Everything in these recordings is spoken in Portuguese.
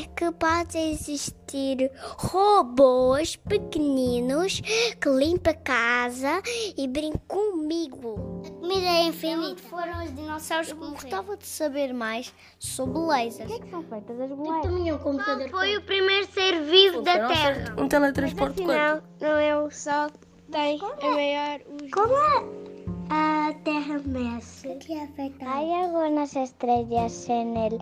é que pode existir robôs pequeninos que limpam a casa e brincam comigo. A comida é infinita. foram os dinossauros que morreram? Gostava de saber mais sobre lasers. O que é que são feitas as Eu bolachas? também um computador. Foi o primeiro ser vivo da Terra. Um teletransporte Afinal, quântico. não é o Sol que tem a maior... Como é? A Terra mexe. O que é feita? Hay algunas estrellas en el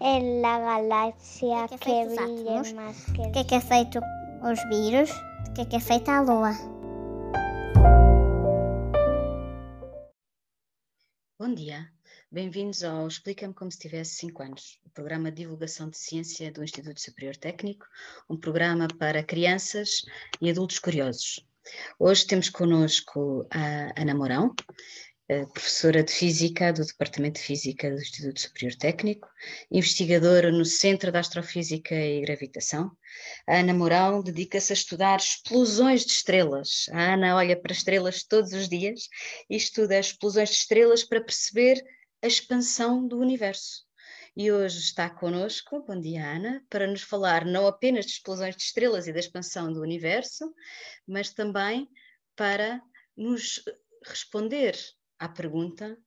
en la galaxia ¿De qué que feitos átomos? brillen más que O que é que é feito os vírus? O que é que é feita a Lua? Bom dia, bem-vindos ao Explica-me como se tivesse 5 anos, o programa de divulgação de ciência do Instituto Superior Técnico, um programa para crianças e adultos curiosos. Hoje temos connosco a Ana Mourão, professora de Física do Departamento de Física do Instituto Superior Técnico, investigadora no Centro de Astrofísica e Gravitação. A Ana Mourão dedica-se a estudar explosões de estrelas. A Ana olha para estrelas todos os dias e estuda explosões de estrelas para perceber a expansão do universo. E hoje está connosco, bom dia Ana, para nos falar não apenas de explosões de estrelas e da expansão do universo, mas também para nos responder à pergunta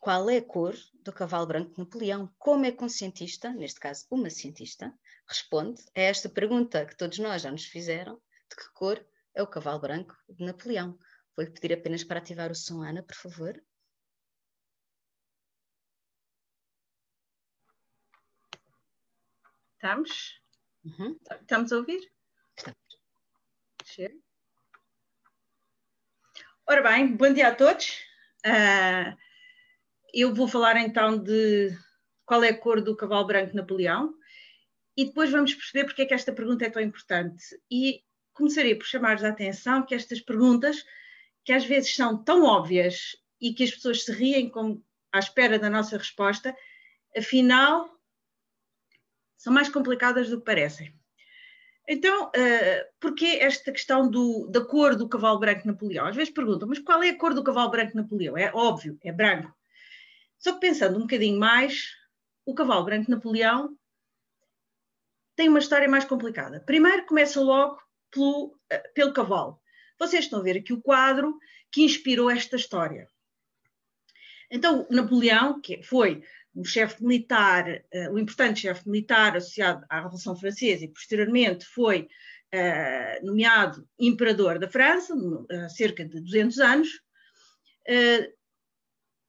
qual é a cor do cavalo branco de Napoleão? Como é que um cientista, neste caso uma cientista, responde a esta pergunta que todos nós já nos fizeram, de que cor é o cavalo branco de Napoleão? Vou-lhe pedir apenas para ativar o som, Ana, por favor. Estamos? Uhum. Estamos a ouvir? Estamos. Chega. Ora bem, bom dia a todos. Ah, eu vou falar então de qual é a cor do cavalo branco Napoleão e depois vamos perceber porque é que esta pergunta é tão importante. E começarei por chamar-vos a atenção que estas perguntas, que às vezes são tão óbvias e que as pessoas se riem como à espera da nossa resposta, afinal são mais complicadas do que parecem. Então, uh, porquê esta questão do, da cor do cavalo branco Napoleão? Às vezes perguntam, mas qual é a cor do cavalo branco Napoleão? É óbvio, é branco. Só que pensando um bocadinho mais, o cavalo branco Napoleão tem uma história mais complicada. Primeiro começa logo pelo, uh, pelo cavalo. Vocês estão a ver aqui o quadro que inspirou esta história. Então, Napoleão, que foi um chefe militar, uh, um importante chefe militar associado à Revolução Francesa e posteriormente foi uh, nomeado imperador da França, há uh, cerca de 200 anos,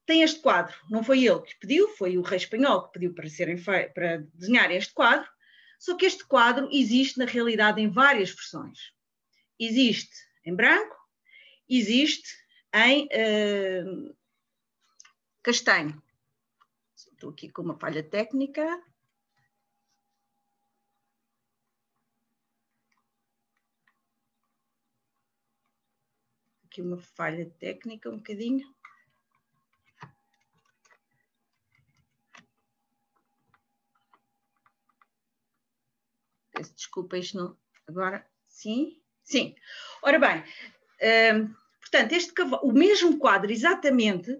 tem este quadro. Não foi ele que pediu, foi o rei espanhol que pediu para, serem para desenhar este quadro, só que este quadro existe na realidade em várias versões. Existe em branco, existe em castanho. Estou aqui com uma falha técnica. Aqui uma falha técnica, um bocadinho. Peço desculpa, isto não. Agora, sim? Sim. Ora bem, hum, portanto, este cavalo, o mesmo quadro exatamente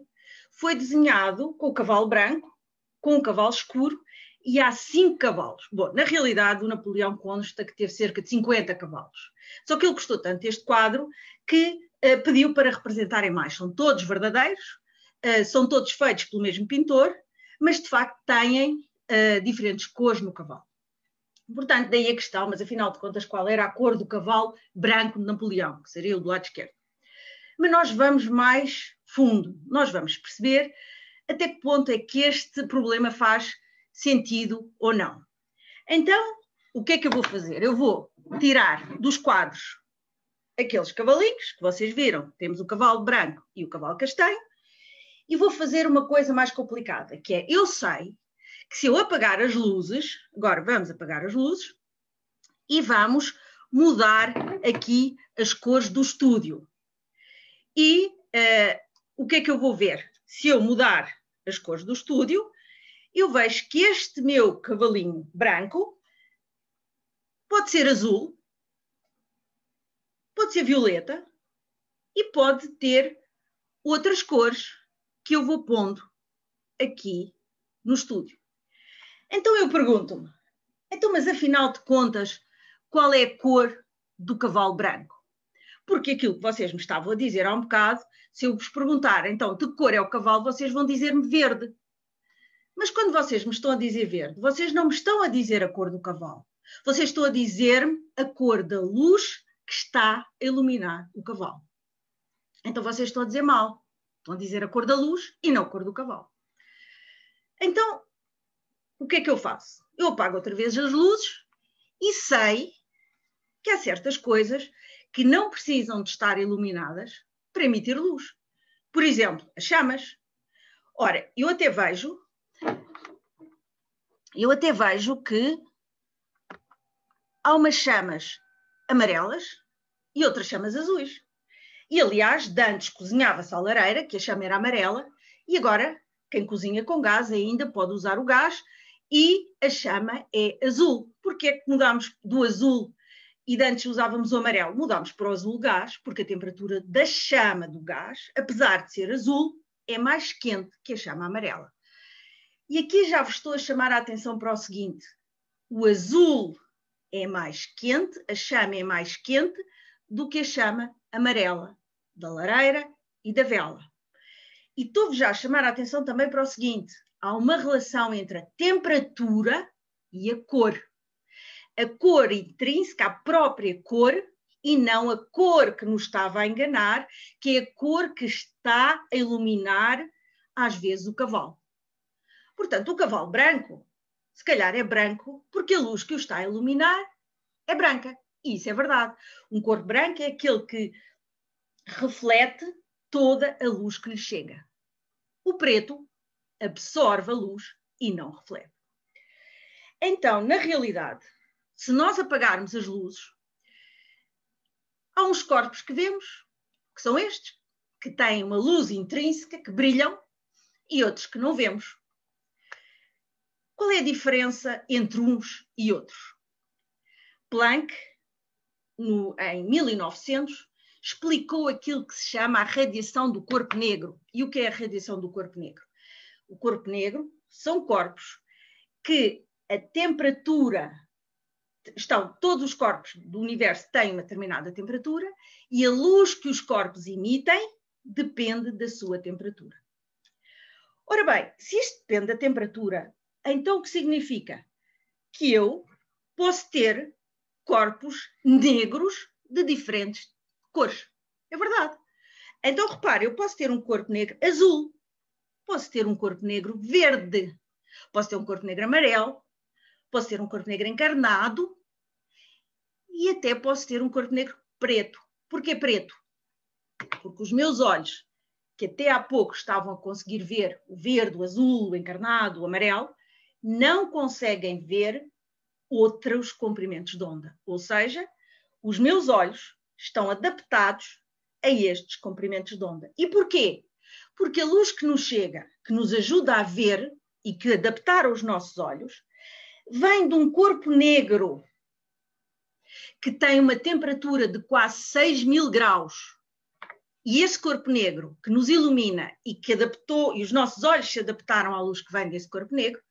foi desenhado com o cavalo branco, com um cavalo escuro e há cinco cavalos. Bom, na realidade, o Napoleão consta que teve cerca de 50 cavalos. Só que ele gostou tanto deste quadro que uh, pediu para representarem mais. São todos verdadeiros, uh, são todos feitos pelo mesmo pintor, mas de facto têm uh, diferentes cores no cavalo. Portanto, daí a questão, mas afinal de contas, qual era a cor do cavalo branco de Napoleão, que seria o do lado esquerdo. Mas nós vamos mais fundo, nós vamos perceber até que ponto é que este problema faz sentido ou não. Então, o que é que eu vou fazer? Eu vou tirar dos quadros aqueles cavalinhos que vocês viram, temos o cavalo branco e o cavalo castanho, e vou fazer uma coisa mais complicada, que é, eu sei que se eu apagar as luzes, agora vamos apagar as luzes, e vamos mudar aqui as cores do estúdio. E uh, o que é que eu vou ver? Se eu mudar as cores do estúdio, eu vejo que este meu cavalinho branco pode ser azul, pode ser violeta e pode ter outras cores que eu vou pondo aqui no estúdio. Então eu pergunto-me, Então, mas afinal de contas, qual é a cor do cavalo branco? Porque aquilo que vocês me estavam a dizer há um bocado, se eu vos perguntar então de que cor é o cavalo, vocês vão dizer-me verde. Mas quando vocês me estão a dizer verde, vocês não me estão a dizer a cor do cavalo. Vocês estão a dizer-me a cor da luz que está a iluminar o cavalo. Então vocês estão a dizer mal. Estão a dizer a cor da luz e não a cor do cavalo. Então, o que é que eu faço? Eu apago outra vez as luzes e sei que há certas coisas que não precisam de estar iluminadas para emitir luz. Por exemplo, as chamas. Ora, eu até vejo, eu até vejo que há umas chamas amarelas e outras chamas azuis. E aliás, de antes cozinhava-se a lareira, que a chama era amarela, e agora quem cozinha com gás ainda pode usar o gás e a chama é azul. Porquê é que mudámos do azul e de antes usávamos o amarelo? Mudámos para o azul gás, porque a temperatura da chama do gás, apesar de ser azul, é mais quente que a chama amarela. E aqui já vos estou a chamar a atenção para o seguinte: o azul é mais quente, a chama é mais quente do que a chama amarela da lareira e da vela. E estou-vos já a chamar a atenção também para o seguinte: há uma relação entre a temperatura e a cor. A cor intrínseca, a própria cor, e não a cor que nos estava a enganar, que é a cor que está a iluminar, às vezes, o cavalo. Portanto, o cavalo branco, se calhar é branco, porque a luz que o está a iluminar é branca. E isso é verdade. Um corpo branco é aquele que reflete toda a luz que lhe chega. O preto absorve a luz e não reflete. Então, na realidade, se nós apagarmos as luzes, há uns corpos que vemos, que são estes, que têm uma luz intrínseca, que brilham, e outros que não vemos. Qual é a diferença entre uns e outros? Planck, no, em 1900, explicou aquilo que se chama a radiação do corpo negro. E o que é a radiação do corpo negro? O corpo negro são corpos que a temperatura estão todos os corpos do universo têm uma determinada temperatura e a luz que os corpos emitem depende da sua temperatura. Ora bem, se isto depende da temperatura, então o que significa? Que eu posso ter corpos negros de diferentes cores. É verdade. Então, repare, eu posso ter um corpo negro azul, posso ter um corpo negro verde, posso ter um corpo negro amarelo, posso ter um corpo negro encarnado e até posso ter um corpo negro preto. Porquê preto? Porque os meus olhos, que até há pouco estavam a conseguir ver o verde, o azul, o encarnado, o amarelo, não conseguem ver outros comprimentos de onda. Ou seja, os meus olhos estão adaptados a estes comprimentos de onda. E porquê? Porque a luz que nos chega, que nos ajuda a ver e que adaptar os nossos olhos, vem de um corpo negro que tem uma temperatura de quase 6 mil graus. E esse corpo negro que nos ilumina e que adaptou, e os nossos olhos se adaptaram à luz que vem desse corpo negro,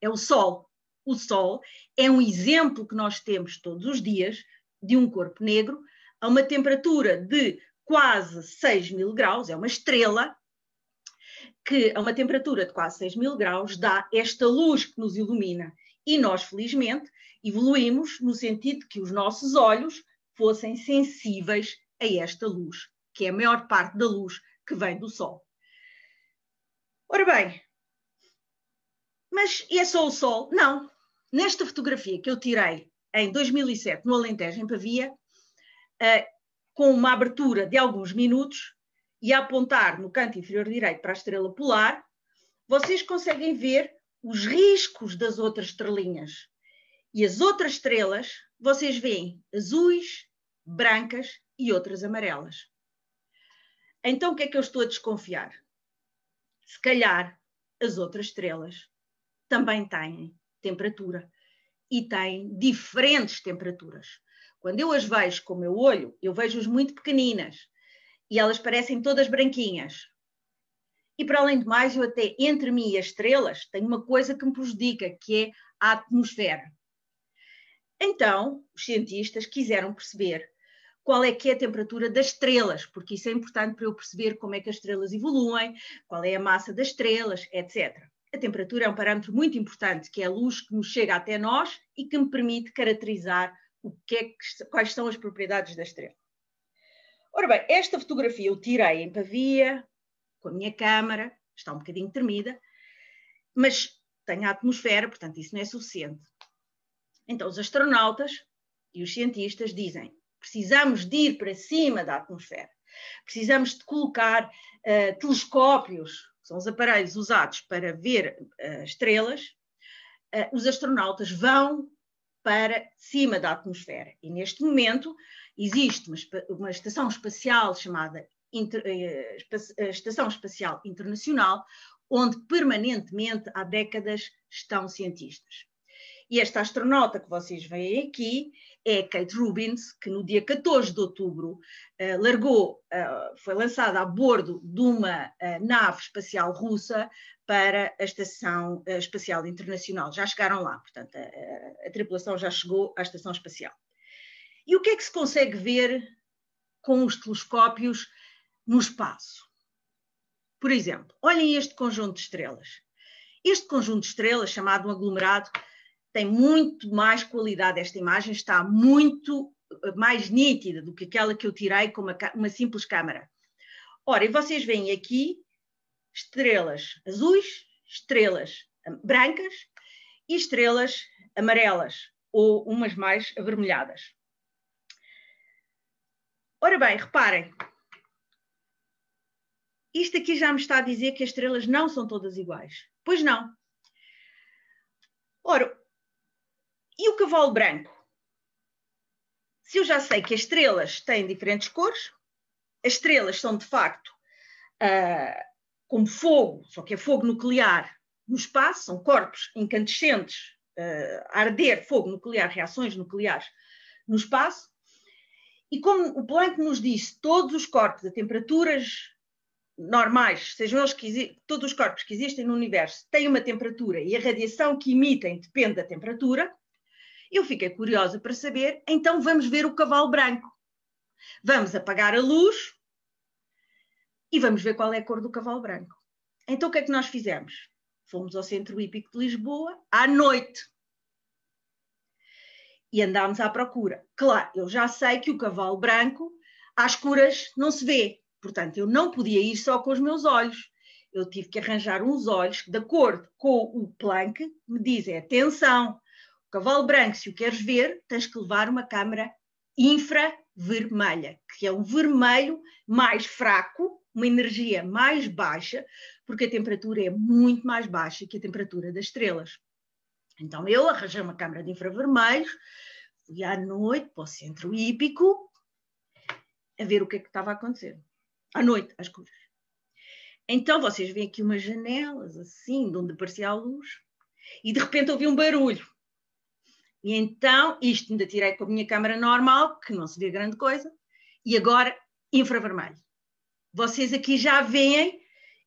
é o Sol. O Sol é um exemplo que nós temos todos os dias de um corpo negro a uma temperatura de quase 6 mil graus, é uma estrela, que a uma temperatura de quase 6 mil graus dá esta luz que nos ilumina. E nós, felizmente, evoluímos no sentido de que os nossos olhos fossem sensíveis a esta luz, que é a maior parte da luz que vem do Sol. Ora bem, mas é só o Sol? Não. Nesta fotografia que eu tirei em 2007 no Alentejo, em Pavia, uh, com uma abertura de alguns minutos e a apontar no canto inferior direito para a estrela polar, vocês conseguem ver os riscos das outras estrelinhas. E as outras estrelas, vocês veem azuis, brancas e outras amarelas. Então o que é que eu estou a desconfiar? Se calhar as outras estrelas também têm temperatura e têm diferentes temperaturas. Quando eu as vejo com o meu olho, eu vejo-as muito pequeninas e elas parecem todas branquinhas. E para além de mais, eu até entre mim e as estrelas tenho uma coisa que me prejudica, que é a atmosfera. Então, os cientistas quiseram perceber qual é que é a temperatura das estrelas, porque isso é importante para eu perceber como é que as estrelas evoluem, qual é a massa das estrelas, etc. A temperatura é um parâmetro muito importante, que é a luz que nos chega até nós e que me permite caracterizar o que é que, quais são as propriedades da estrela. Ora bem, esta fotografia eu tirei em Pavia, com a minha câmara, está um bocadinho tremida, mas tem a atmosfera, portanto isso não é suficiente. Então os astronautas e os cientistas dizem, precisamos de ir para cima da atmosfera, precisamos de colocar uh, telescópios, que são os aparelhos usados para ver uh, estrelas, uh, os astronautas vão para cima da atmosfera. E neste momento existe uma, uma estação espacial chamada Inter, eh, Estação Espacial Internacional, onde permanentemente há décadas estão cientistas. E esta astronauta que vocês veem aqui é Kate Rubins, que no dia 14 de outubro uh, largou, foi lançada a bordo de uma nave espacial russa para a Estação Espacial Internacional. Já chegaram lá, portanto, a, a tripulação já chegou à Estação Espacial. E o que é que se consegue ver com os telescópios no espaço? Por exemplo, olhem este conjunto de estrelas. Este conjunto de estrelas, chamado um aglomerado, tem muito mais qualidade. Esta imagem está muito eh, mais nítida do que aquela que eu tirei com uma, uma simples câmara. Ora, e vocês veem aqui estrelas azuis, estrelas brancas e estrelas amarelas ou umas mais avermelhadas. Ora bem, reparem, isto aqui já me está a dizer que as estrelas não são todas iguais. Pois não. Ora, e o cavalo branco? Se eu já sei que as estrelas têm diferentes cores, as estrelas são de facto uh, como fogo, só que é fogo nuclear no espaço, são corpos incandescentes uh, arder fogo nuclear, reações nucleares no espaço. E como o Planck nos disse, todos os corpos a temperaturas normais, sejam eles que todos os corpos que existem no universo têm uma temperatura e a radiação que emitem depende da temperatura, eu fiquei curiosa para saber, então vamos ver o cavalo branco. Vamos apagar a luz e vamos ver qual é a cor do cavalo branco. Então o que é que nós fizemos? Fomos ao Centro Hípico de Lisboa à noite. E andámos à procura. Claro, eu já sei que o cavalo branco às escuras não se vê, Portanto, eu não podia ir só com os meus olhos. Eu tive que arranjar uns olhos que, de acordo com o Planck, me dizem: atenção, o cavalo branco, se o queres ver, tens que levar uma câmara infravermelha, que é um vermelho mais fraco, uma energia mais baixa, porque a temperatura é muito mais baixa que a temperatura das estrelas. Então eu arranjei uma câmara de infravermelhos, fui à noite para o centro hípico a ver o que é que estava a acontecer à noite, às escuras. Então vocês veem aqui umas janelas assim, de onde aparecia a luz, e de repente ouvi um barulho. E então, isto ainda tirei com a minha câmera normal, que não se vê grande coisa, e agora infravermelho. Vocês aqui já veem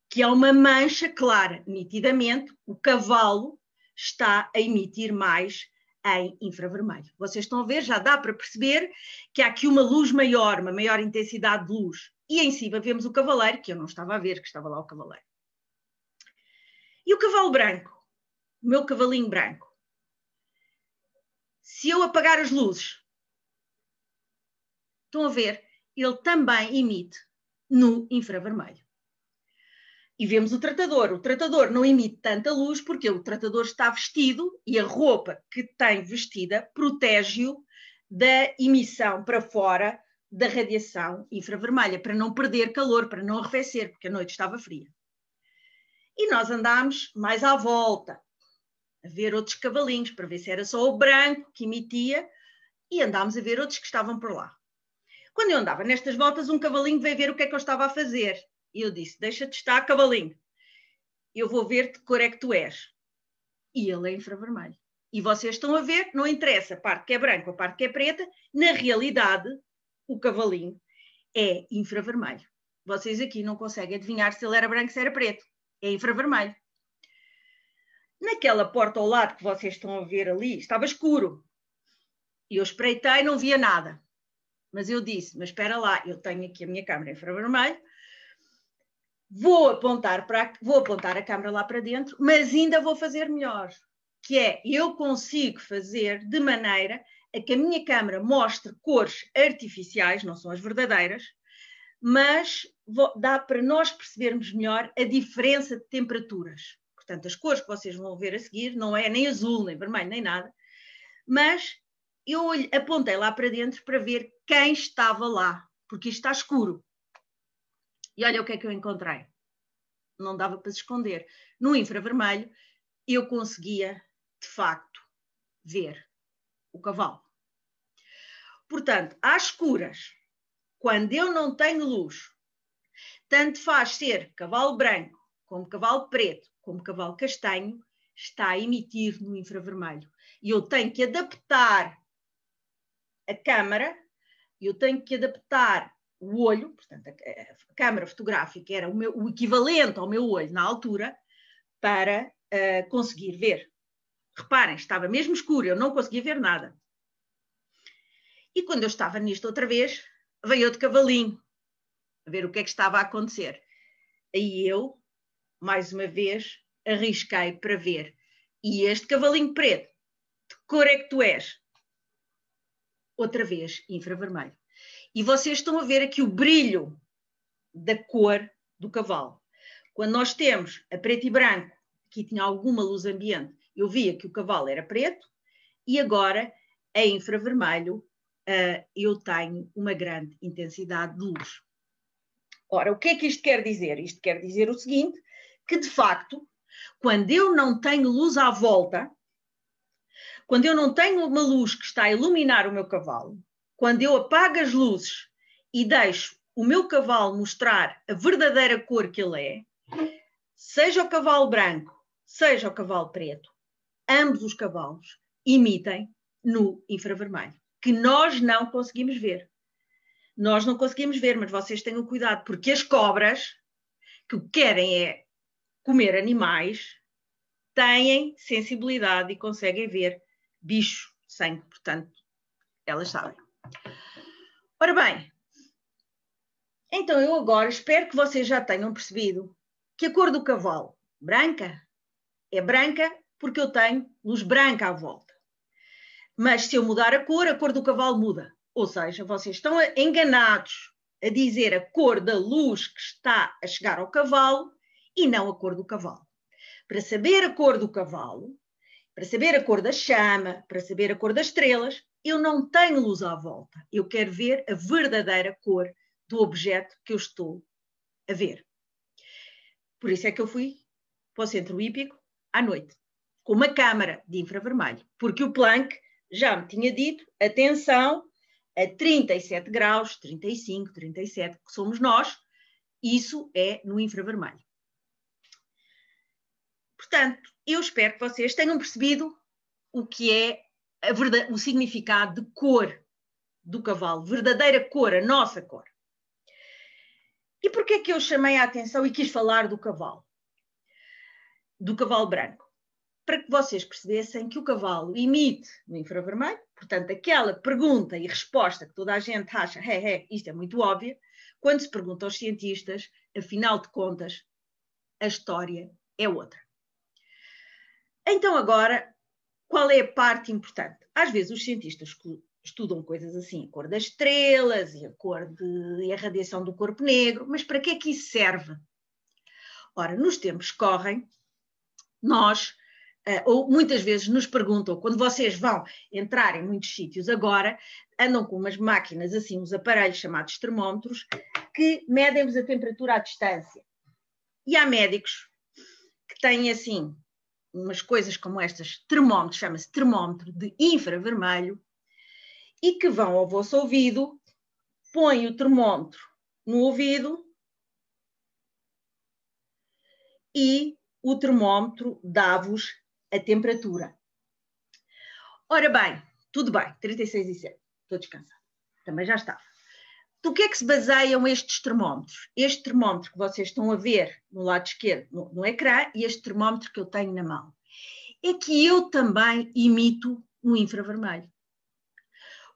que há uma mancha clara, nitidamente, o cavalo está a emitir mais em infravermelho. Vocês estão a ver, já dá para perceber que há aqui uma luz maior, uma maior intensidade de luz e em cima vemos o cavaleiro, que eu não estava a ver, que estava lá o cavaleiro. E o cavalo branco, o meu cavalinho branco. Se eu apagar as luzes, estão a ver, ele também emite no infravermelho. E vemos o tratador. O tratador não emite tanta luz porque o tratador está vestido e a roupa que tem vestida protege-o da emissão para fora da radiação infravermelha, para não perder calor, para não arrefecer, porque a noite estava fria. E nós andámos mais à volta, a ver outros cavalinhos, para ver se era só o branco que emitia, e andámos a ver outros que estavam por lá. Quando eu andava nestas voltas, um cavalinho veio ver o que é que eu estava a fazer. E eu disse: Deixa-te estar, cavalinho. Eu vou ver de cor é que tu és. E ele é infravermelho. E vocês estão a ver, não interessa a parte que é branca, a parte que é preta, na realidade, o cavalinho é infravermelho. Vocês aqui não conseguem adivinhar se ele era branco, se era preto. É infravermelho. Naquela porta ao lado que vocês estão a ver ali, estava escuro. E eu espreitei, não via nada. Mas eu disse, mas espera lá, eu tenho aqui a minha câmera infravermelho, vou apontar, para, vou apontar a câmera lá para dentro, mas ainda vou fazer melhor, que é, eu consigo fazer de maneira a que a minha câmera mostre cores artificiais, não são as verdadeiras, mas dá para nós percebermos melhor a diferença de temperaturas. Portanto, as cores que vocês vão ver a seguir não é nem azul, nem vermelho, nem nada, mas eu apontei lá para dentro para ver quem estava lá, porque isto está escuro. E olha o que é que eu encontrei. Não dava para se esconder. No infravermelho, eu conseguia, de facto, ver o cavalo. Portanto, às escuras, quando eu não tenho luz, tanto faz ser cavalo branco, como cavalo preto, como cavalo castanho, está a emitir no infravermelho. E eu tenho que adaptar a câmara, eu tenho que adaptar o olho, portanto, a, câmara fotográfica era o, meu, o, equivalente ao meu olho na altura, para uh, conseguir ver. Reparem, estava mesmo escuro, eu não conseguia ver nada. E quando eu estava nisto outra vez, veio outro cavalinho, a ver o que é que estava a acontecer. Aí eu, mais uma vez, arrisquei para ver. E este cavalinho preto, de cor é que tu és? outra vez infravermelho. E vocês estão a ver aqui o brilho da cor do cavalo. Quando nós temos a preto e branco, aqui tinha alguma luz ambiente, eu via que o cavalo era preto, e agora, em infravermelho, uh, eu tenho uma grande intensidade de luz. Ora, o que é que isto quer dizer? Isto quer dizer o seguinte, que de facto, quando eu não tenho luz à volta, quando eu não tenho uma luz que está a iluminar o meu cavalo, quando eu apago as luzes e deixo o meu cavalo mostrar a verdadeira cor que ele é, seja o cavalo branco, seja o cavalo preto, ambos os cavalos emitem no infravermelho, que nós não conseguimos ver. Nós não conseguimos ver, mas vocês tenham cuidado, porque as cobras, que o que querem é comer animais, têm sensibilidade e conseguem ver bicho, sangue, portanto, elas sabem. Ora bem, então eu agora espero que vocês já tenham percebido que a cor do cavalo, branca, é branca porque eu tenho luz branca à volta. Mas se eu mudar a cor, a cor do cavalo muda. Ou seja, vocês estão enganados a dizer a cor da luz que está a chegar ao cavalo e não a cor do cavalo. Para saber a cor do cavalo, para saber a cor da chama, para saber a cor das estrelas, eu não tenho luz à volta. Eu quero ver a verdadeira cor do objeto que eu estou a ver. Por isso é que eu fui para o centro hípico à noite, com uma câmara de infravermelho, porque o Planck já me tinha dito, atenção, a 37 graus, 35, 37, que somos nós, isso é no infravermelho. Portanto, eu espero que vocês tenham percebido o que é verdade, o significado de cor do cavalo, verdadeira cor, a nossa cor. E porquê é que eu chamei a atenção e quis falar do cavalo? Do cavalo branco. Para que vocês percebessem que o cavalo emite no infravermelho, portanto, aquela pergunta e resposta que toda a gente acha, é, é, isto é muito óbvio, quando se pergunta aos cientistas, afinal de contas, a história é outra. Então, agora, qual é a parte importante? Às vezes os cientistas estudam coisas assim, a cor das estrelas e a cor de e a radiação do corpo negro, mas para que é que isso serve? Ora, nos tempos que correm, nós, uh, ou muitas vezes nos perguntam, quando vocês vão entrar em muitos sítios agora, andam com umas máquinas assim, uns aparelhos chamados termómetros, que medem-vos a temperatura à distância. E há médicos que têm assim umas coisas como estas, termómetro, chama-se termómetro de infravermelho, e que vão ao vosso ouvido, põem o termómetro no ouvido e o termómetro dá-vos a temperatura. Ora bem, tudo bem, 36 e 7, estou descansada, também já estava. Do que é que se baseiam estes termómetros? Este termómetro que vocês estão a ver no lado esquerdo no, no ecrã e este termómetro que eu tenho na mão. É que eu também imito um infravermelho.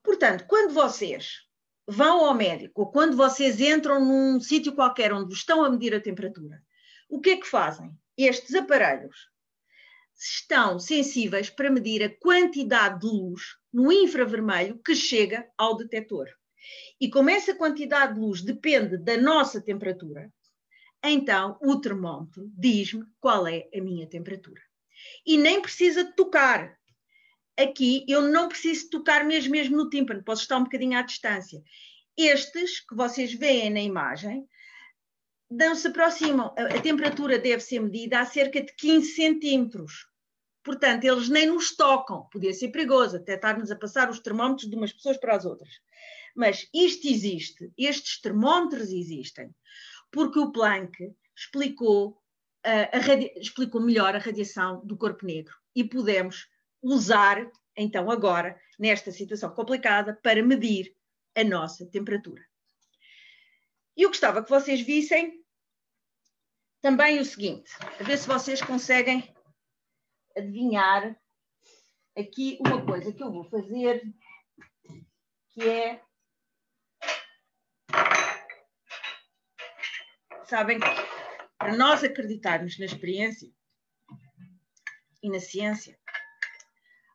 Portanto, quando vocês vão ao médico ou quando vocês entram num sítio qualquer onde estão a medir a temperatura, o que é que fazem? Estes aparelhos estão sensíveis para medir a quantidade de luz no infravermelho que chega ao detector. E como essa quantidade de luz depende da nossa temperatura, então o termómetro diz-me qual é a minha temperatura. E nem precisa tocar. Aqui eu não preciso tocar mesmo, mesmo no tímpano, posso estar um bocadinho à distância. Estes que vocês veem na imagem não se aproximam. A temperatura deve ser medida a cerca de 15 centímetros. Portanto, eles nem nos tocam. Podia ser perigoso até estarmos a passar os termómetros de umas pessoas para as outras. Mas isto existe, estes termómetros existem, porque o Planck explicou, uh, explicou melhor a radiação do corpo negro e podemos usar, então, agora, nesta situação complicada, para medir a nossa temperatura. E eu gostava que vocês vissem também o seguinte, a ver se vocês conseguem adivinhar aqui uma coisa que eu vou fazer, que é sabem que para nós acreditarmos na experiência e na ciência,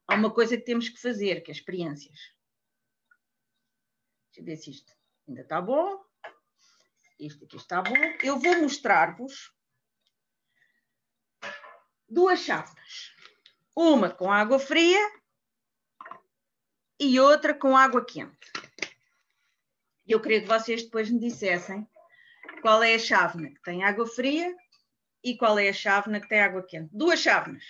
há uma coisa que temos que fazer, que é experiências. Deixa eu ver se isto ainda está bom. Isto aqui está bom. Eu vou mostrar-vos duas chávenas. Uma com água fria e outra com água quente. Eu queria que vocês depois me dissessem qual é a chávena que tem água fria e qual é a chávena que tem água quente. Duas chávenas.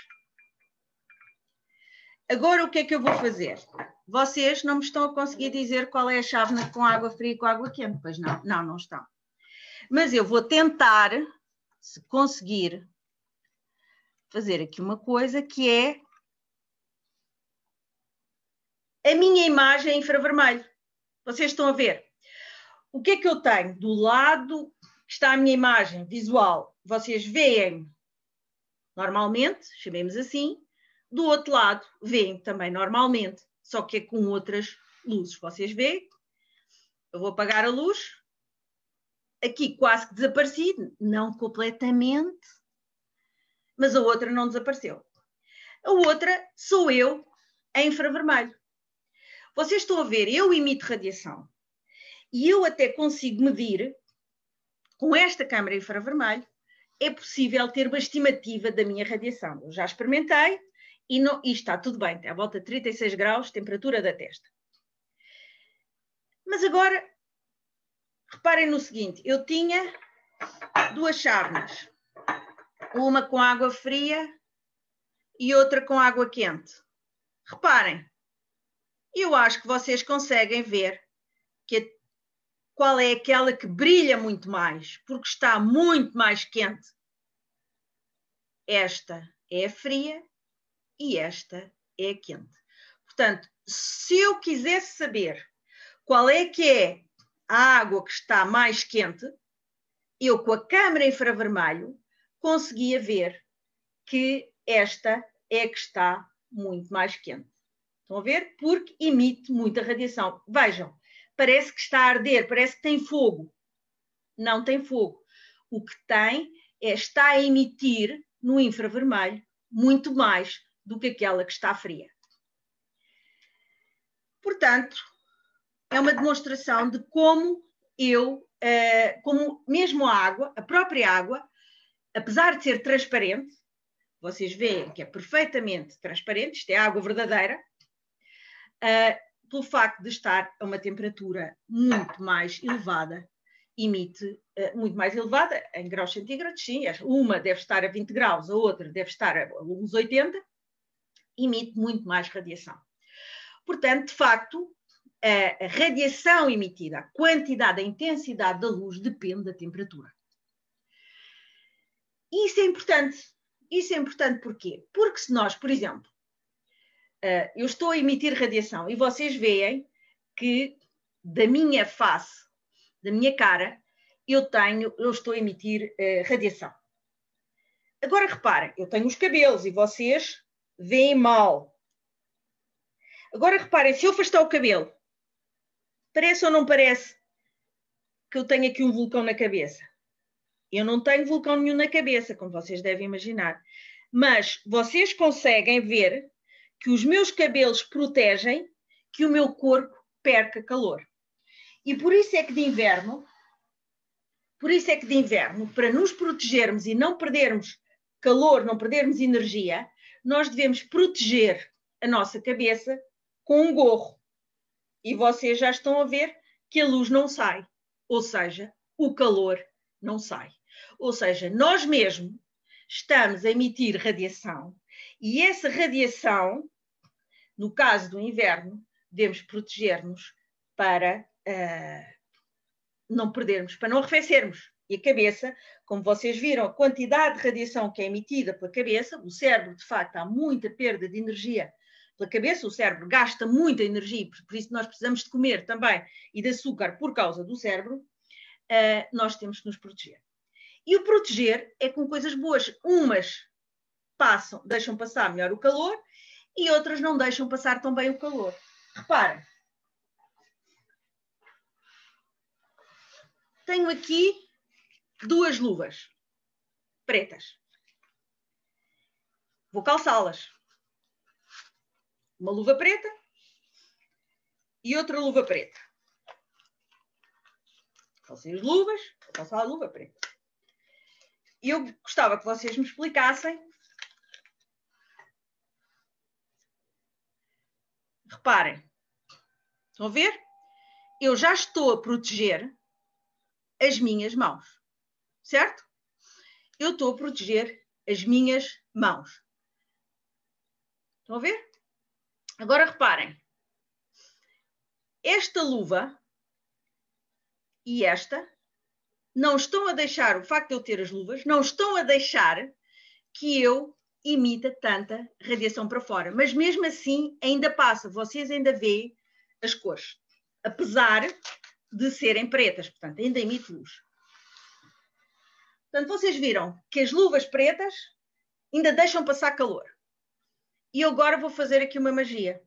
Agora o que é que eu vou fazer? Vocês não me estão a conseguir dizer qual é a chávena com água fria e com água quente, pois não? Não, não estão. Mas eu vou tentar, se conseguir, fazer aqui uma coisa que é a minha imagem infravermelho. Vocês estão a ver? O que é que eu tenho? Do lado está a minha imagem visual, vocês veem normalmente, chamemos assim, do outro lado veem também normalmente, só que é com outras luzes. Vocês veem? Eu vou apagar a luz. Aqui quase que desapareci, não completamente, mas a outra não desapareceu. A outra sou eu em infravermelho. Vocês estão a ver, eu emito radiação e eu até consigo medir com esta câmara infravermelho, é possível ter uma estimativa da minha radiação. Eu já experimentei e, não, e está tudo bem, está à volta de 36 graus, temperatura da testa. Mas agora, reparem no seguinte: eu tinha duas chávenas uma com água fria e outra com água quente. Reparem, eu acho que vocês conseguem ver que qual é aquela que brilha muito mais, porque está muito mais quente. Esta é fria e esta é quente. Portanto, se eu quisesse saber qual é que é a água que está mais quente, eu com a câmera infravermelho conseguia ver que esta é que está muito mais quente. Estão a ver? Porque emite muita radiação. Vejam, parece que está a arder, parece que tem fogo. Não tem fogo. O que tem é está a emitir no infravermelho muito mais do que aquela que está fria. Portanto, é uma demonstração de como eu, eh, como mesmo a água, a própria água, apesar de ser transparente, vocês veem que é perfeitamente transparente, isto é água verdadeira, uh, pelo facto de estar a uma temperatura muito mais elevada, emite uh, muito mais elevada, em graus centígrados, sim, uma deve estar a 20 graus, a outra deve estar a uns 80, emite muito mais radiação. Portanto, de facto, a radiação emitida, a quantidade, a intensidade da luz depende da temperatura. E isso é importante. Isso é importante porquê? Porque se nós, por exemplo, uh, eu estou a emitir radiação e vocês veem que da minha face, da minha cara, eu tenho, eu estou a emitir uh, radiação. Agora reparem, eu tenho os cabelos e vocês veem mal. Agora reparem, se eu afastar o cabelo, Parece ou não parece que eu tenho aqui um vulcão na cabeça? Eu não tenho vulcão nenhum na cabeça, como vocês devem imaginar. Mas vocês conseguem ver que os meus cabelos protegem que o meu corpo perca calor. E por isso é que de inverno, por isso é que de inverno, para nos protegermos e não perdermos calor, não perdermos energia, nós devemos proteger a nossa cabeça com um gorro. E vocês já estão a ver que a luz não sai, ou seja, o calor não sai. Ou seja, nós mesmos estamos a emitir radiação e essa radiação, no caso do inverno, devemos proteger-nos para uh, não perdermos, para não arrefecermos. E a cabeça, como vocês viram, a quantidade de radiação que é emitida pela cabeça, o cérebro, de facto, há muita perda de energia pela cabeça, o cérebro gasta muita energia, por isso nós precisamos de comer também e de açúcar por causa do cérebro, uh, nós temos que nos proteger. E o proteger é com coisas boas. Umas passam, deixam passar melhor o calor e outras não deixam passar tão bem o calor. Reparem. Tenho aqui duas luvas pretas. Vou calçá-las. Uma luva preta e outra luva preta. Calcei as luvas, vou calçar a luva preta. E eu gostava que vocês me explicassem. Reparem, estão a ver? Eu já estou a proteger as minhas mãos, certo? Eu estou a proteger as minhas mãos. Estão a ver? Agora reparem, esta luva e esta não estão a deixar, o facto de eu ter as luvas, não estão a deixar que eu emita tanta radiação para fora. Mas mesmo assim ainda passa, vocês ainda veem as cores, apesar de serem pretas, portanto ainda emite luz. Portanto, vocês viram que as luvas pretas ainda deixam passar calor. E eu agora vou fazer aqui uma magia,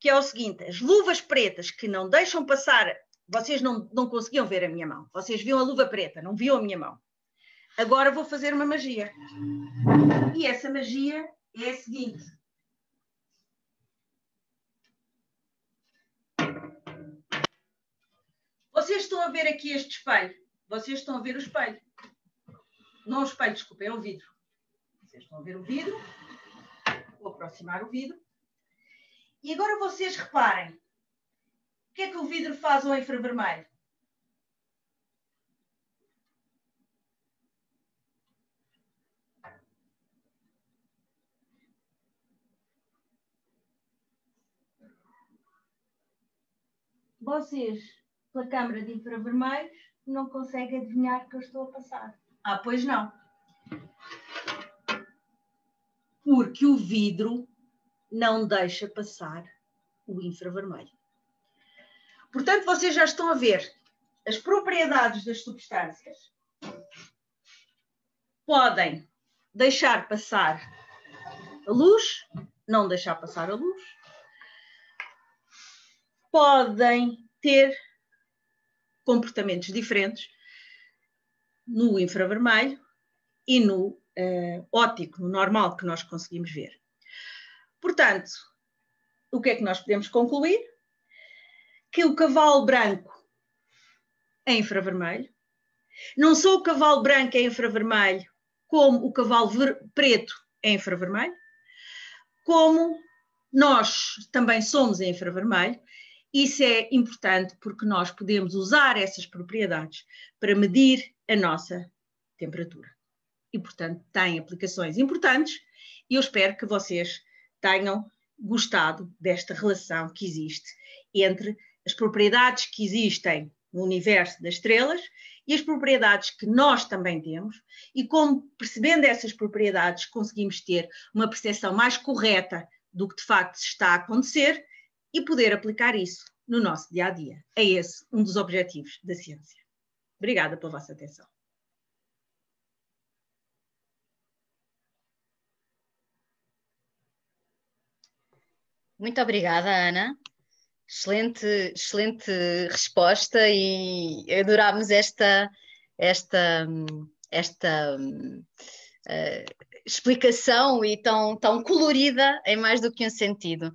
que é o seguinte, as luvas pretas que não deixam passar vocês não, não conseguiam ver a minha mão. Vocês viam a luva preta, não viam a minha mão. Agora vou fazer uma magia. E essa magia é a seguinte. Vocês estão a ver aqui este espelho. Vocês estão a ver o espelho. Não o espelho, desculpa, é o vidro. Vocês estão a ver o vidro. Vou aproximar o vidro. E agora vocês reparem que é que o vidro faz ao infravermelho? Vocês, pela câmara de infravermelhos, não conseguem adivinhar que eu estou a passar. Ah, pois não. Porque o vidro não deixa passar o infravermelho. Portanto, vocês já estão a ver as propriedades das substâncias podem deixar passar a luz, não deixar passar a luz, podem ter comportamentos diferentes no infravermelho e no uh, óptico, no normal que nós conseguimos ver. Portanto, o que é que nós podemos concluir? Que o cavalo branco é infravermelho. Não só o cavalo branco é infravermelho, como o cavalo preto é infravermelho, como nós também somos em infravermelho. Isso é importante porque nós podemos usar essas propriedades para medir a nossa temperatura. E, portanto, tem aplicações importantes e eu espero que vocês tenham gostado desta relação que existe entre as propriedades que existem no universo das estrelas e as propriedades que nós também temos, e como percebendo essas propriedades conseguimos ter uma percepção mais correta do que de facto está a acontecer e poder aplicar isso no nosso dia a dia. É esse um dos objetivos da ciência. Obrigada pela vossa atenção. Muito obrigada, Ana. Excelente, excelente resposta e adorámos esta, esta, esta uh, explicação e tão, tão colorida em mais do que um sentido.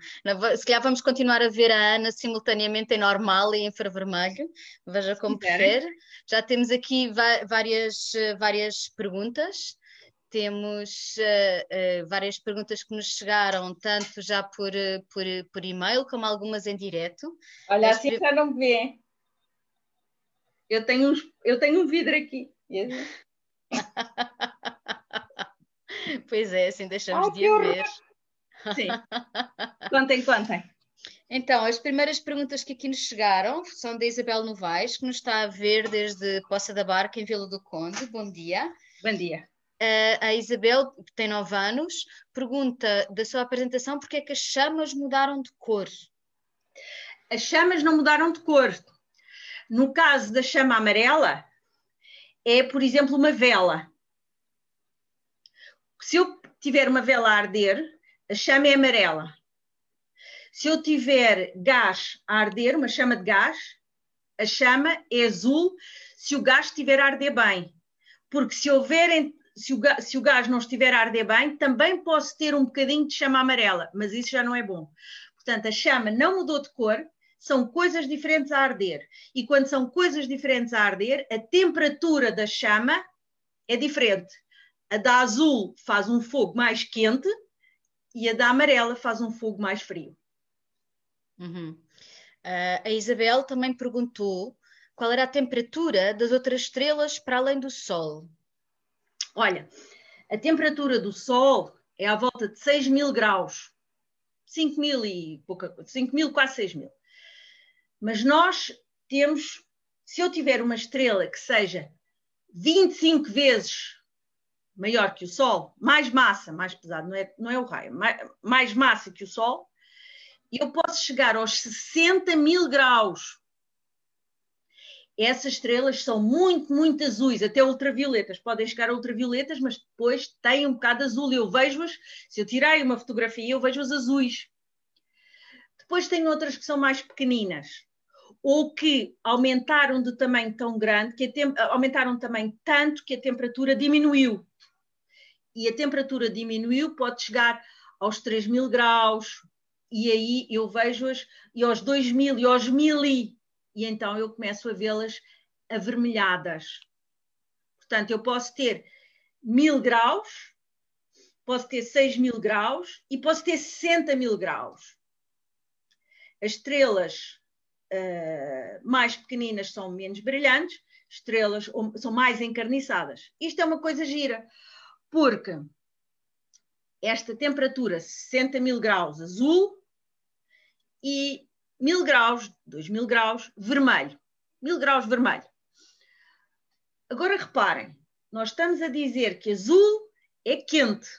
Se calhar vamos continuar a ver a Ana simultaneamente em normal e em infravermelho, veja como prefere. Já temos aqui várias, várias perguntas. Temos uh, uh, várias perguntas que nos chegaram, tanto já por, uh, por, por e-mail como algumas em direto. Olha, assim já não vê. Eu tenho, uns, eu tenho um vidro aqui. pois é, assim deixamos oh, de a ver. Sim. contem, contem. Então, as primeiras perguntas que aqui nos chegaram são da Isabel Novaes, que nos está a ver desde Poça da Barca, em Vila do Conde. Bom dia. Bom dia. A Isabel, que tem 9 anos, pergunta da sua apresentação porque é que as chamas mudaram de cor. As chamas não mudaram de cor. No caso da chama amarela, é, por exemplo, uma vela se eu tiver uma vela a arder, a chama é amarela. Se eu tiver gás a arder, uma chama de gás, a chama é azul se o gás estiver a arder bem. Porque se houver, se o, se o gás não estiver a arder bem, também posso ter um bocadinho de chama amarela, mas isso já não é bom. Portanto, a chama não mudou de cor, são coisas diferentes a arder. E quando são coisas diferentes a arder, a temperatura da chama é diferente. A da azul faz um fogo mais quente e a da amarela faz um fogo mais frio. Uhum. Uh, a Isabel também perguntou qual era a temperatura das outras estrelas para além do Sol. Olha, a temperatura do Sol é à volta de 6 mil graus. 5 mil e pouca coisa, 5 mil, quase 6 mil. Mas nós temos, se eu tiver uma estrela que seja 25 vezes maior que o Sol, mais massa, mais pesado, não é, não é o raio, mais, mais massa que o Sol, eu posso chegar aos 60 mil graus. Essas estrelas são muito, muito azuis, até ultravioletas. Podem chegar a ultravioletas, mas depois têm um bocado azul. Eu vejo-as, se eu tirei uma fotografia, eu vejo-as azuis. Depois tem outras que são mais pequeninas, ou que aumentaram de tamanho tão grande, que aumentaram de tamanho tanto que a temperatura diminuiu e a temperatura diminuiu, pode chegar aos 3 mil graus, e aí eu vejo-as, e aos 2 mil, e aos mil e então eu começo a vê-las avermelhadas. Portanto, eu posso ter mil graus, posso ter 6 mil graus e posso ter 60 mil graus. As estrelas uh, mais pequeninas são menos brilhantes, estrelas são mais encarniçadas. Isto é uma coisa gira, porque esta temperatura 60 mil graus azul e 1000 graus, 2000 graus vermelho. 1000 graus vermelho. Agora reparem, nós estamos a dizer que azul é quente,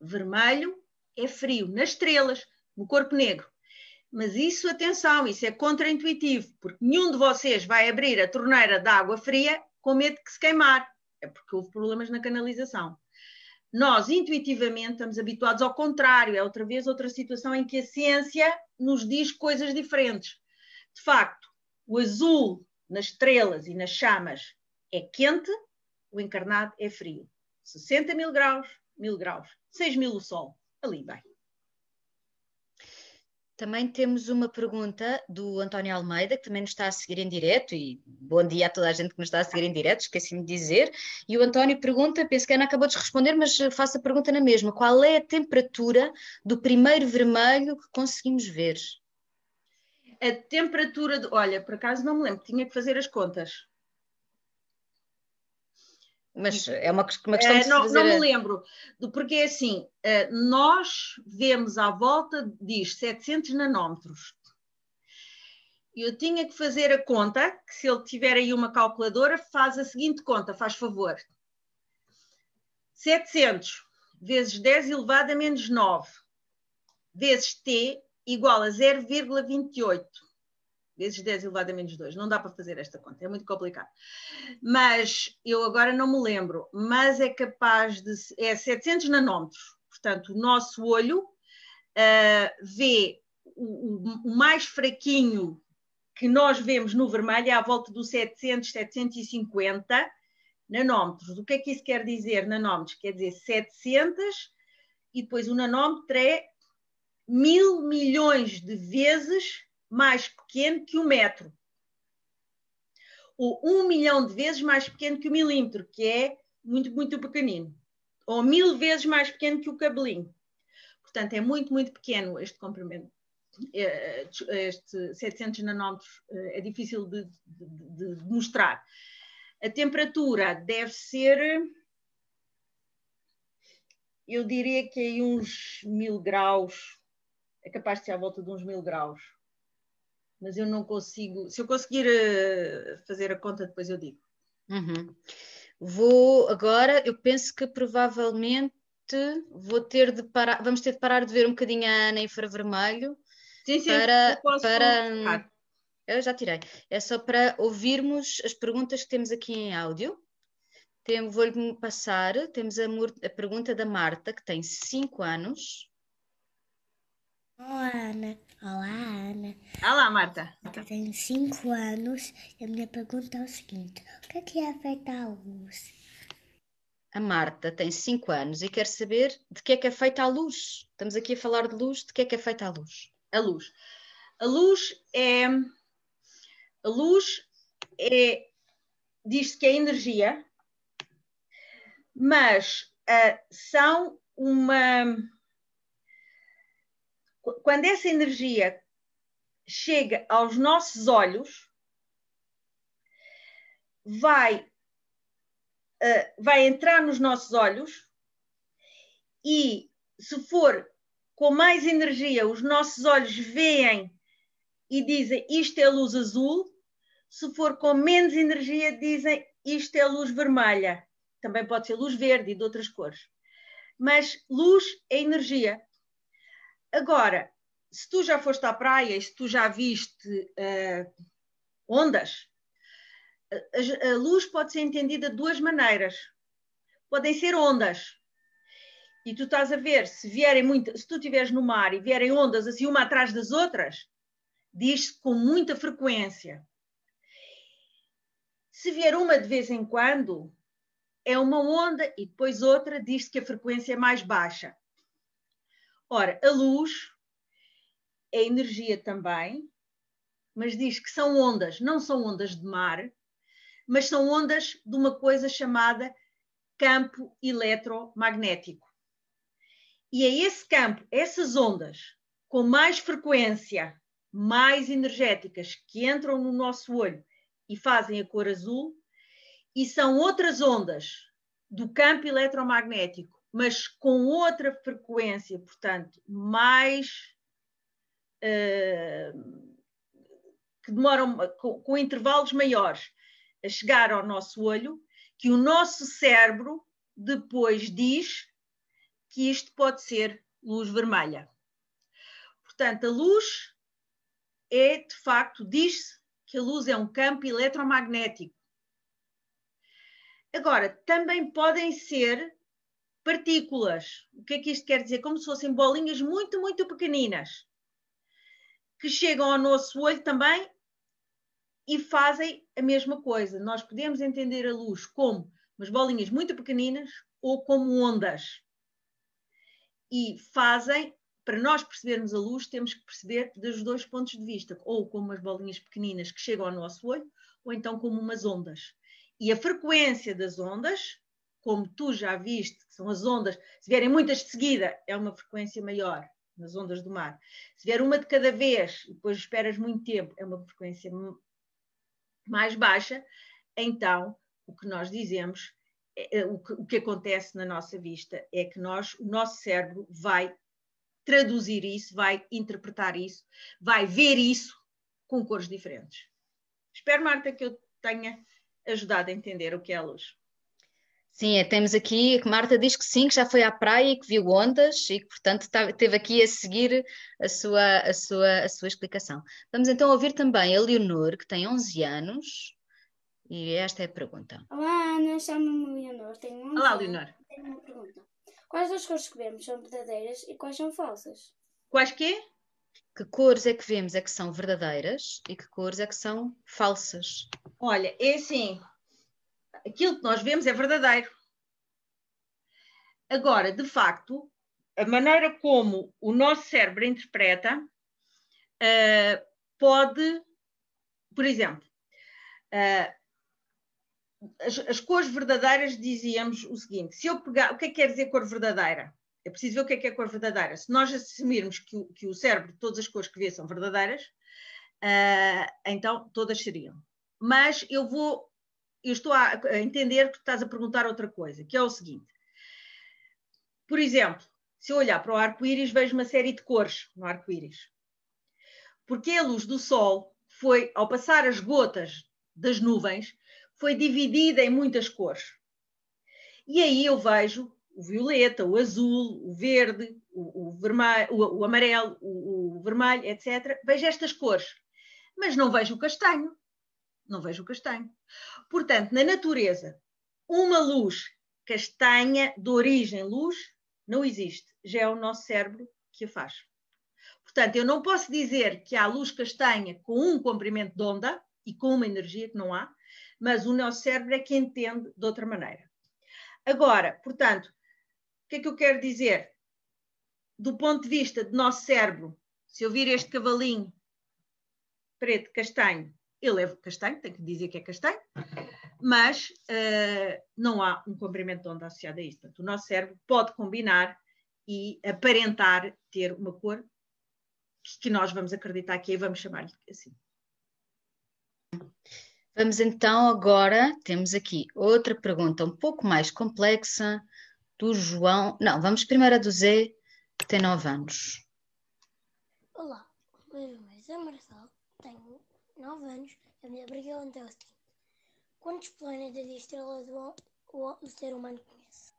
vermelho é frio, nas estrelas, no corpo negro. Mas isso, atenção, isso é contraintuitivo, porque nenhum de vocês vai abrir a torneira de água fria com medo de que se queimar é porque houve problemas na canalização. Nós, intuitivamente, estamos habituados ao contrário, é outra vez outra situação em que a ciência nos diz coisas diferentes. De facto, o azul nas estrelas e nas chamas é quente, o encarnado é frio. 60 mil graus, mil graus, 6 mil o sol, ali bem. Também temos uma pergunta do António Almeida, que também nos está a seguir em direto, e bom dia a toda a gente que nos está a seguir em direto, esqueci-me de dizer. E o António pergunta, penso que a Ana acabou de responder, mas faço a pergunta na mesma: qual é a temperatura do primeiro vermelho que conseguimos ver? A temperatura, de, olha, por acaso não me lembro, tinha que fazer as contas. Mas é uma, uma questão de não, fazer... não me lembro, porque é assim, eh, nós vemos à volta, diz 700 nanómetros. Eu tinha que fazer a conta, que se ele tiver aí uma calculadora, faz a seguinte conta, faz favor. 700 vezes 10 elevado a menos 9 vezes t igual a 0,28 vezes 10 elevado a menos 2. Não dá para fazer esta conta, é muito complicado. Mas eu agora não me lembro, mas é capaz de. É 700 nanómetros. Portanto, o nosso olho uh, vê o, o, mais fraquinho que nós vemos no vermelho é à volta dos 700, 750 nanómetros. O que é que isso quer dizer, nanómetros? Quer dizer 700 e depois o nanómetro é mil milhões de vezes mais pequeno que o metro. Ou um milhão de vezes mais pequeno que o milímetro, que é muito, muito pequenino. Ou mil vezes mais pequeno que o cabelinho. Portanto, é muito, muito pequeno este comprimento. Eh, este 700 nanómetros eh, é difícil de, de, de mostrar. A temperatura deve ser, eu diria que aí uns mil graus, é capaz de ser à volta de uns mil graus. Mas eu não consigo, se eu conseguir eh, fazer a conta, depois eu digo. Uhum. Vou agora, eu penso que provavelmente vou ter de parar, vamos ter de parar de ver um bocadinho a Ana infravermelho sim, sim, para, para eu já tirei. É só para ouvirmos as perguntas que temos aqui em áudio. Vou-lhe passar, temos a, a, pergunta da Marta, que tem 5 anos. Olá, Ana. Olá, Ana. Olá, Marta. Eu tenho 5 anos e a minha pergunta é o seguinte: o que é que é feita a luz? A Marta tem 5 anos e quer saber de que é que é feita a luz. Estamos aqui a falar de luz, de que é que é feita a luz? A luz. A luz é. A luz é. Diz-se que é energia, mas uh, são uma. Quando essa energia chega aos nossos olhos, vai uh, vai entrar nos nossos olhos e, se for com mais energia, os nossos olhos veem e dizem isto é luz azul, se for com menos energia, dizem isto é luz vermelha. Também pode ser luz verde e de outras cores. Mas luz é energia. Agora, se tu já foste à praia e se tu já viste uh, ondas, a, a luz pode ser entendida de duas maneiras. Podem ser ondas. E tu estás a ver, se vierem muito, se tu estiveres no mar e vierem ondas assim uma atrás das outras, diz-se com muita frequência. Se vier uma de vez em quando, é uma onda e depois outra, diz-se que a frequência é mais baixa. Ora, a luz é energia também, mas diz que são ondas, não são ondas de mar, mas são ondas de uma coisa chamada campo eletromagnético. E é esse campo, essas ondas, com mais frequência, mais energéticas, que entram no nosso olho e fazem a cor azul, e são outras ondas do campo eletromagnético, mas com outra frequência, portanto, mais. Uh, que demoram com, com intervalos maiores, a chegar ao nosso olho, que o nosso cérebro depois diz que isto pode ser luz vermelha. Portanto, a luz é, de facto, diz-se que a luz é um campo eletromagnético. Agora, também podem ser partículas. O que é que isto quer dizer? Como se fossem bolinhas muito, muito pequeninas que chegam ao nosso olho também e fazem a mesma coisa. Nós podemos entender a luz como umas bolinhas muito pequeninas ou como ondas. E fazem, para nós percebermos a luz, temos que perceber dos dois pontos de vista, ou como umas bolinhas pequeninas que chegam ao nosso olho, ou então como umas ondas. E a frequência das ondas, como tu já viste, que são as ondas, se vierem muitas de seguida, é uma frequência maior nas ondas do mar. Se vier uma de cada vez e depois esperas muito tempo, é uma frequência mais baixa, então o que nós dizemos, é, é, o, que, o que acontece na nossa vista é que nós, o nosso cérebro vai traduzir isso, vai interpretar isso, vai ver isso com cores diferentes. Espero, Marta, que eu tenha ajudado a entender o que é a luz. Sim, é, temos aqui que Marta diz que sim, que já foi à praia e que viu ondas e que, portanto, tá, teve aqui a seguir a sua, a, sua, a sua explicação. Vamos então ouvir também a Leonor, que tem 11 anos, e esta é a pergunta. Olá, Ana, chamo-me Leonor, tenho 11 Olá, anos. Leonor. Tenho uma pergunta. Quais das cores que vemos são verdadeiras e quais são falsas? Quais quê? Que cores é que vemos é que são verdadeiras e que cores é que são falsas? Olha, é assim, aquilo que nós vemos é verdadeiro. Agora, de facto, a maneira como o nosso cérebro interpreta uh, pode, por exemplo, uh, as, as, cores verdadeiras dizíamos o seguinte: se eu pegar, o que é que quer dizer cor verdadeira? É preciso ver o que é que é cor verdadeira. Se nós assumirmos que o, que o cérebro, todas as cores que vê são verdadeiras, uh, então todas seriam. Mas eu vou, eu estou a, entender que estás a perguntar outra coisa, que é o seguinte: por exemplo, se eu olhar para o arco-íris, vejo uma série de cores no arco-íris. Porque a luz do sol foi, ao passar as gotas das nuvens, foi dividida em muitas cores. E aí eu vejo o violeta, o azul, o verde, o, o vermelho, o, o amarelo, o, o, vermelho, etc. Vejo estas cores, mas não vejo o castanho. Não vejo o castanho. Portanto, na natureza, uma luz castanha de origem luz não existe. Já é o nosso cérebro que a faz. Portanto, eu não posso dizer que há luz castanha com um comprimento de onda e com uma energia que não há, mas o nosso cérebro é que entende de outra maneira. Agora, portanto, o que é que eu quero dizer? Do ponto de vista do nosso cérebro, se eu vir este cavalinho preto, castanho, ele é castanho, tenho que dizer que é castanho, mas uh, não há um comprimento de onda associado a isso. Portanto, o nosso cérebro pode combinar e aparentar ter uma cor que nós vamos acreditar que é e vamos chamar-lhe assim. Vamos então agora, temos aqui outra pergunta um pouco mais complexa do João. Não, vamos primeiro a do Zé, que tem 9 anos. Olá, meu nome é Zé Marçal, 9 anos. A minha pergunta é o seguinte: Quantos planetas e estrelas o, o, o ser humano conhece?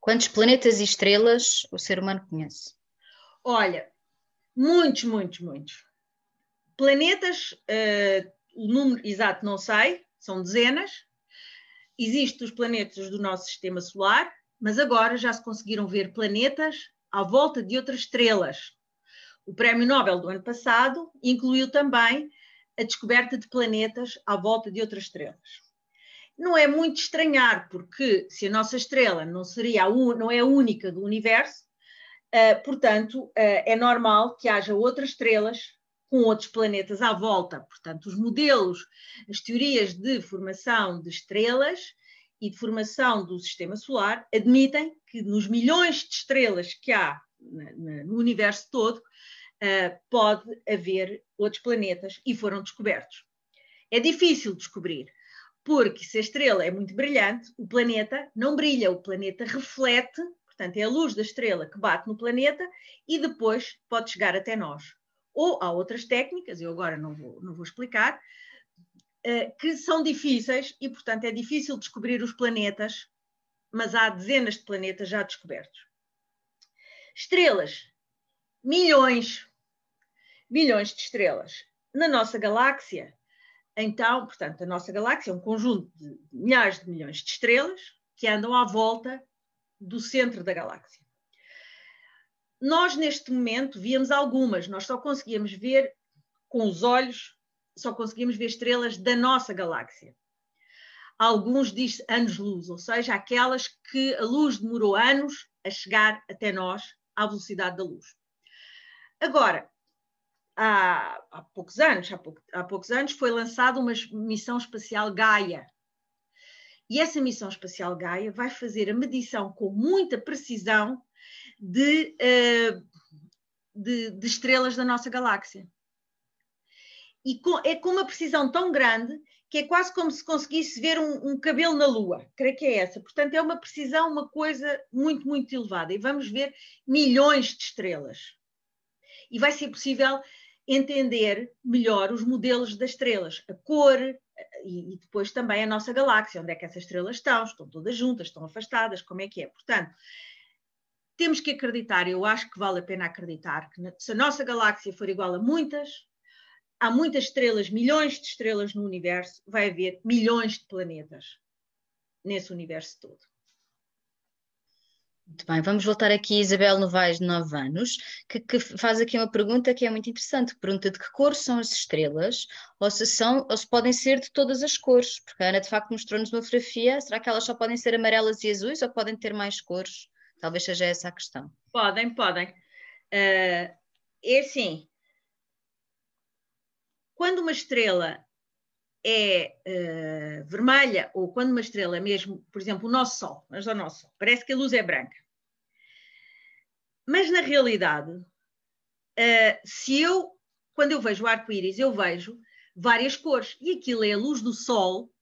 Quantos planetas e estrelas o ser humano conhece? Olha, muitos, muitos, muitos. Planetas, uh, o número exato não sei, são dezenas. Existem os planetas do nosso sistema solar, mas agora já se conseguiram ver planetas à volta de outras estrelas. O Prémio Nobel do ano passado incluiu também a descoberta de planetas à volta de outras estrelas. Não é muito estranhar, porque se a nossa estrela não seria a não é a única do universo, uh, portanto, uh, é normal que haja outras estrelas com outros planetas à volta. Portanto, os modelos, as teorias de formação de estrelas e de formação do sistema solar admitem que nos milhões de estrelas que há no universo todo, uh, pode haver outros planetas e foram descobertos. É difícil descobrir, porque se a estrela é muito brilhante, o planeta não brilha, o planeta reflete, portanto, é a luz da estrela que bate no planeta e depois pode chegar até nós. Ou há outras técnicas, eu agora não vou, não vou explicar, uh, que são difíceis e, portanto, é difícil descobrir os planetas, mas há dezenas de planetas já descobertos. Estrelas, milhões, milhões de estrelas. Na nossa galáxia, então, portanto, a nossa galáxia é um conjunto de milhares de milhões de estrelas que andam à volta do centro da galáxia. Nós, neste momento, víamos algumas, nós só conseguíamos ver com os olhos, só conseguimos ver estrelas da nossa galáxia. Alguns diz anos-luz, ou seja, aquelas que a luz demorou anos a chegar até nós à velocidade da luz. Agora, há, há poucos anos, há, há poucos anos, foi lançada uma missão espacial Gaia. E essa missão espacial Gaia vai fazer a medição com muita precisão de, uh, de, de, estrelas da nossa galáxia. E com, é com uma precisão tão grande que é quase como se conseguisse ver um, um, cabelo na Lua. Creio que é essa. Portanto, é uma precisão, uma coisa muito, muito elevada. E vamos ver milhões de estrelas. E vai ser possível entender melhor os modelos das estrelas, a cor e, e, depois também a nossa galáxia, onde é que essas estrelas estão, estão todas juntas, estão afastadas, como é que é. Portanto, temos que acreditar, eu acho que vale a pena acreditar, que se a nossa galáxia for igual a muitas, há muitas estrelas, milhões de estrelas no universo, vai haver milhões de planetas nesse universo todo. Muito bem, vamos voltar aqui a Isabel Novaes, de 9 anos, que, que faz aqui uma pergunta que é muito interessante. Pergunta de que cor são as estrelas, ou se, são, ou se podem ser de todas as cores, porque a Ana de facto mostrou-nos uma fotografia, será que elas só podem ser amarelas e azuis, ou podem ter mais cores? Talvez seja essa a questão. Podem, podem. Uh, é assim, quando uma estrela é uh, vermelha, ou quando uma estrela é mesmo, por exemplo, o nosso Sol, mas o nosso Sol, parece que a luz é branca. Mas na realidade, uh, se eu, quando eu vejo o arco-íris, eu vejo várias cores, e aquilo é a luz do Sol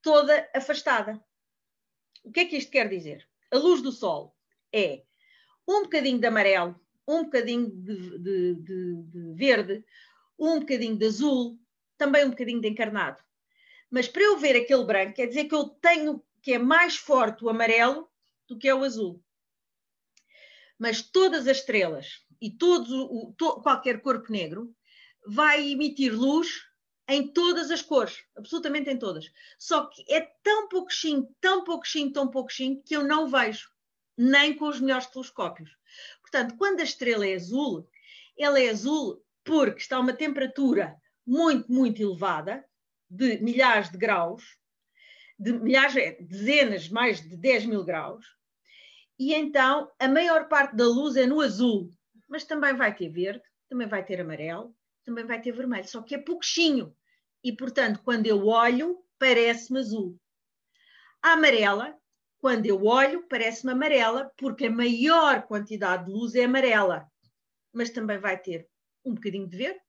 toda afastada. O que é que isto quer dizer? A luz do Sol é um bocadinho de amarelo, um bocadinho de, de, de, de verde, um bocadinho de azul, também um bocadinho de encarnado. Mas para eu ver aquele branco, quer dizer que eu tenho que é mais forte o amarelo do que é o azul. Mas todas as estrelas e todo o, to, qualquer corpo negro vai emitir luz em todas as cores, absolutamente em todas. Só que é tão pouquinho, tão pouquinho, tão pouquinho que eu não vejo, nem com os melhores telescópios. Portanto, quando a estrela é azul, ela é azul porque está uma temperatura muito, muito elevada, de milhares de graus, de milhares, é, dezenas, mais de 10 mil graus, e então a maior parte da luz é no azul, mas também vai ter verde, também vai ter amarelo, também vai ter vermelho, só que é pouquinho. E, portanto, quando eu olho, parece-me azul. A amarela, quando eu olho, parece-me amarela, porque a maior quantidade de luz é amarela. Mas também vai ter um bocadinho de verde,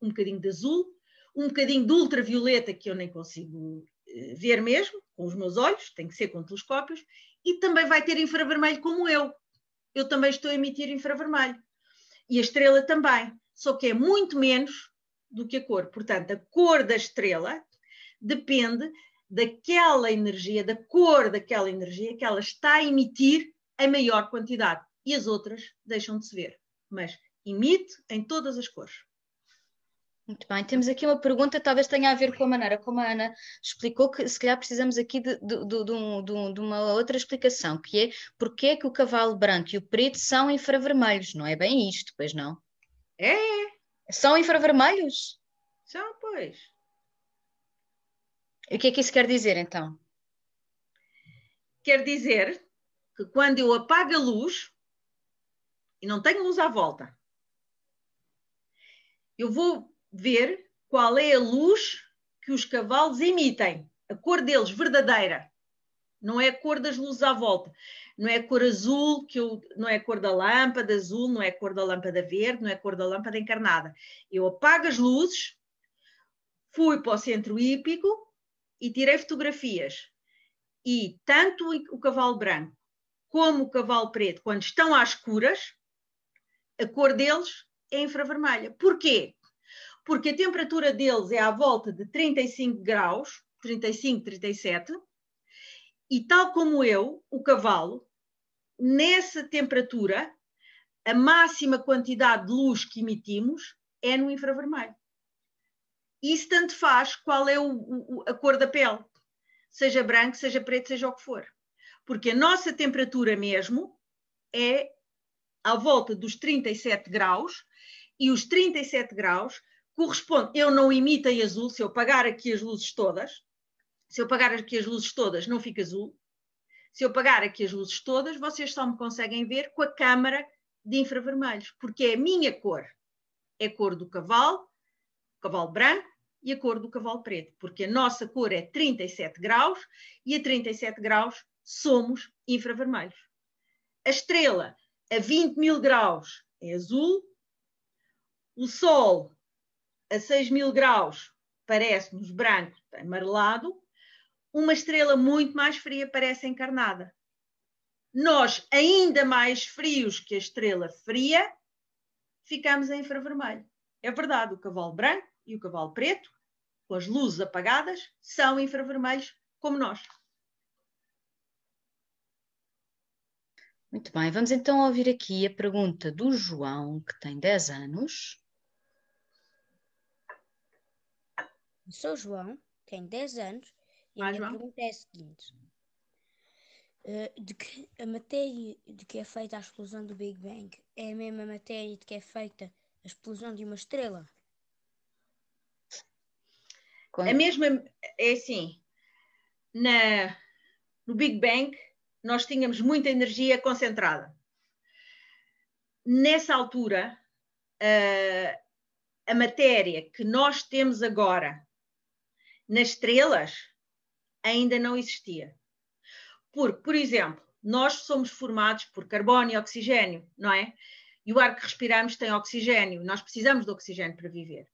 um bocadinho de azul, um bocadinho de ultravioleta que eu nem consigo eh, ver mesmo com os meus olhos, tem que ser com telescópios, e também vai ter infravermelho como eu. Eu também estou a emitir infravermelho. E a estrela também, só que é muito menos do que a cor. Portanto, a cor da estrela depende daquela energia, da cor daquela energia que ela está a emitir em maior quantidade. E as outras deixam de se ver. Mas emite em todas as cores. Muito bem, temos aqui uma pergunta, talvez tenha a ver com a maneira como a Ana explicou, que se calhar precisamos aqui de, de, de, de uma outra explicação, que é porque é que o cavalo branco e o preto são infravermelhos, não é bem isto, pois não? É! São infravermelhos? São, pois. E o que é que isso quer dizer, então? Quer dizer que quando eu apago a luz, e não tenho luz à volta, eu vou ver qual é a luz que os cavalos emitem, a cor deles verdadeira. Não é a cor das luzes à volta. Não é a cor azul, que eu, não é a cor da lâmpada azul, não é a cor da lâmpada verde, não é a cor da lâmpada encarnada. Eu apago as luzes, fui para o centro hípico e tirei fotografias. E tanto o cavalo branco como o cavalo preto, quando estão às escuras, a cor deles é infravermelha. Porquê? Porque a temperatura deles é à volta de 35 graus, 35, 37, e tal como eu, o cavalo, nessa temperatura, a máxima quantidade de luz que emitimos é no infravermelho. Isso tanto faz qual é o, o, a cor da pele, seja branco, seja preto, seja o que for. Porque a nossa temperatura mesmo é à volta dos 37 graus, e os 37 graus corresponde, eu não emito em azul, se eu apagar aqui as luzes todas, se eu apagar aqui as luzes todas, não fica azul. Se eu apagar aqui as luzes todas, vocês só me conseguem ver com a câmara de infravermelhos, porque é a minha cor. É a cor do cavalo, cavalo branco e a cor do cavalo preto, porque a nossa cor é 37 graus e a 37 graus somos infravermelhos. A estrela a 20 mil graus é azul, o Sol a 6 mil graus parece-nos branco, amarelado, uma estrela muito mais fria parece encarnada. Nós, ainda mais frios que a estrela fria, ficamos em infravermelho. É verdade, o cavalo branco e o cavalo preto, com as luzes apagadas, são infravermelhos como nós. Muito bem, vamos então ouvir aqui a pergunta do João, que tem 10 anos. Sou João, tenho 10 anos e a minha João. pergunta é a seguinte: eh, de que a matéria de que é feita a explosão do Big Bang é a mesma matéria de que é feita a explosão de uma estrela? A mesma, é assim, na, no Big Bang nós tínhamos muita energia concentrada. Nessa altura, a, a matéria que nós temos agora nas estrelas ainda não existia. Porque, por exemplo, nós somos formados por carbono e oxigênio, não é? E o ar que respiramos tem oxigênio, nós precisamos de oxigênio para viver.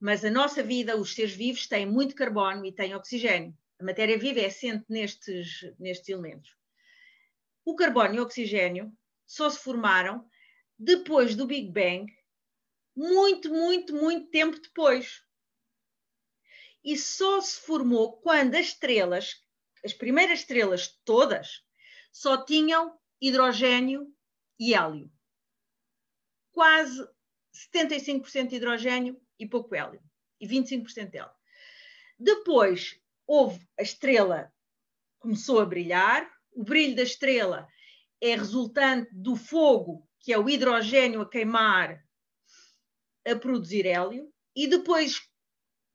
Mas a nossa vida, os seres vivos, têm muito carbono e têm oxigênio. A matéria viva é assente nestes, nestes elementos. O carbono e o oxigênio só se formaram depois do Big Bang, muito, muito, muito tempo depois. E só se formou quando as estrelas, as primeiras estrelas todas, só tinham hidrogênio e hélio. Quase 75% de hidrogênio e pouco hélio. E 25% de hélio. Depois houve a estrela começou a brilhar, o brilho da estrela é resultante do fogo, que é o hidrogênio a queimar, a produzir hélio, e depois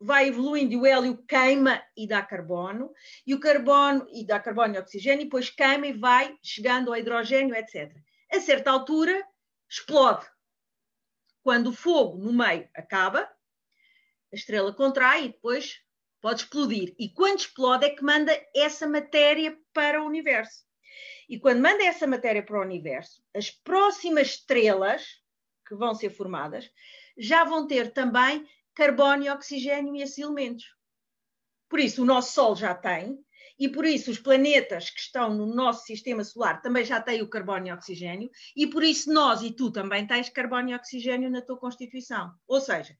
vai evoluindo e o hélio queima e dá carbono, e o carbono e dá carbono e oxigênio, e depois queima e vai chegando ao hidrogênio, etc. A certa altura explode. Quando o fogo no meio acaba, a estrela contrai e depois pode explodir. E quando explode é que manda essa matéria para o universo. E quando manda essa matéria para o universo, as próximas estrelas que vão ser formadas já vão ter também carbono e oxigênio e esses elementos. Por isso, o nosso Sol já tem, e por isso os planetas que estão no nosso sistema solar também já têm o carbono e oxigênio, e por isso nós e tu também tens carbono e oxigênio na tua constituição. Ou seja,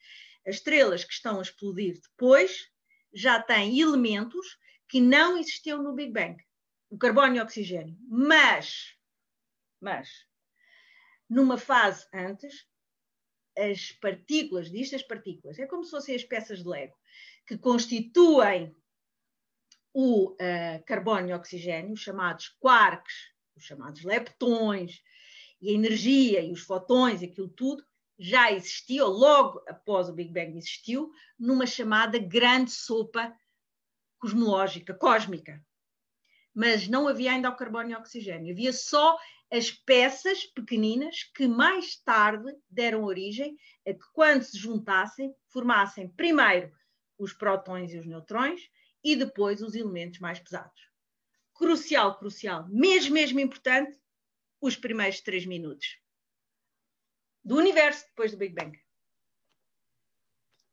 as estrelas que estão a explodir depois já têm elementos que não existiam no Big Bang. O carbono e oxigênio. Mas, mas, numa fase antes, as partículas, disto as partículas, é como se fossem as peças de Lego, que constituem o uh, carbono e oxigênio, chamados quarks, os chamados leptões, e a energia e os fotões, aquilo tudo, já existiu, logo após o Big Bang existiu, numa chamada grande sopa cosmológica, cósmica. Mas não havia ainda o carbono e o oxigênio, havia só as peças pequeninas que mais tarde deram origem a que, quando se juntassem, formassem primeiro os prótons e os neutrões e depois os elementos mais pesados. Crucial, crucial, mesmo, mesmo importante, os primeiros três minutos do universo depois do Big Bang.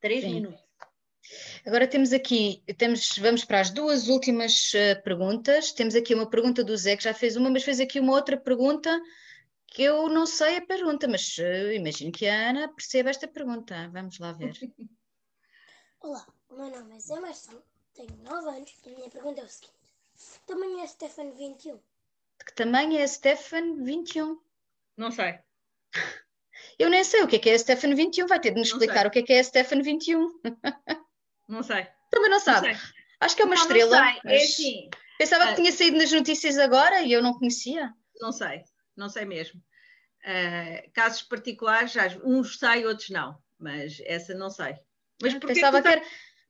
Três Sim. minutos. Agora temos aqui, temos, vamos para as duas últimas uh, perguntas. Temos aqui uma pergunta do Zé, que já fez uma, mas fez aqui uma outra pergunta que eu não sei a pergunta, mas uh, imagino que a Ana perceba esta pergunta. Vamos lá ver. Olá, o meu nome é Zé Marção, tenho 9 anos e a minha pergunta é o seguinte: que tamanho é Stefan 21? De que tamanho é Stefan 21? Não sei. Eu nem sei o que é que é a Stefan 21, vai ter de nos explicar o que é que é a Stefan 21. Não sei. Também não sabe. Não Acho que é uma não, estrela. Não sei. É assim. Pensava que ah, tinha saído nas notícias agora e eu não conhecia. Não sei, não sei mesmo. Uh, casos particulares, uns sei, outros não, mas essa não sei. Mas ah, pensava, que, era,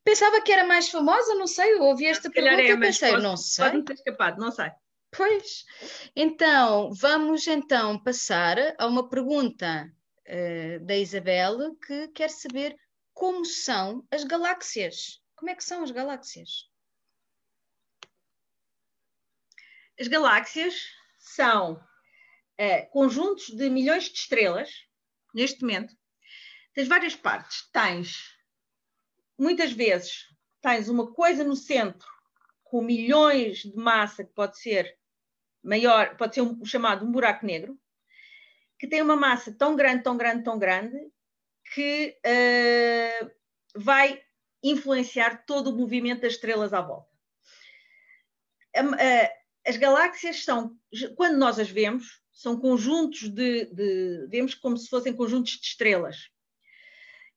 pensava que era mais famosa, não sei, eu ouvi esta pergunta é, e pensei, pode, não sei. Pode ter escapado, não sei. Pois, então, vamos então passar a uma pergunta uh, da Isabel que quer saber como são as galáxias. Como é que são as galáxias? As galáxias são uh, conjuntos de milhões de estrelas, neste momento. Tens várias partes. Tens, muitas vezes, tens uma coisa no centro com milhões de massa que pode ser maior, pode ser um, chamado um buraco negro, que tem uma massa tão grande, tão grande, tão grande, que uh, vai influenciar todo o movimento das estrelas à volta. as galáxias são, quando nós as vemos, são conjuntos de, de, vemos como se fossem conjuntos de estrelas.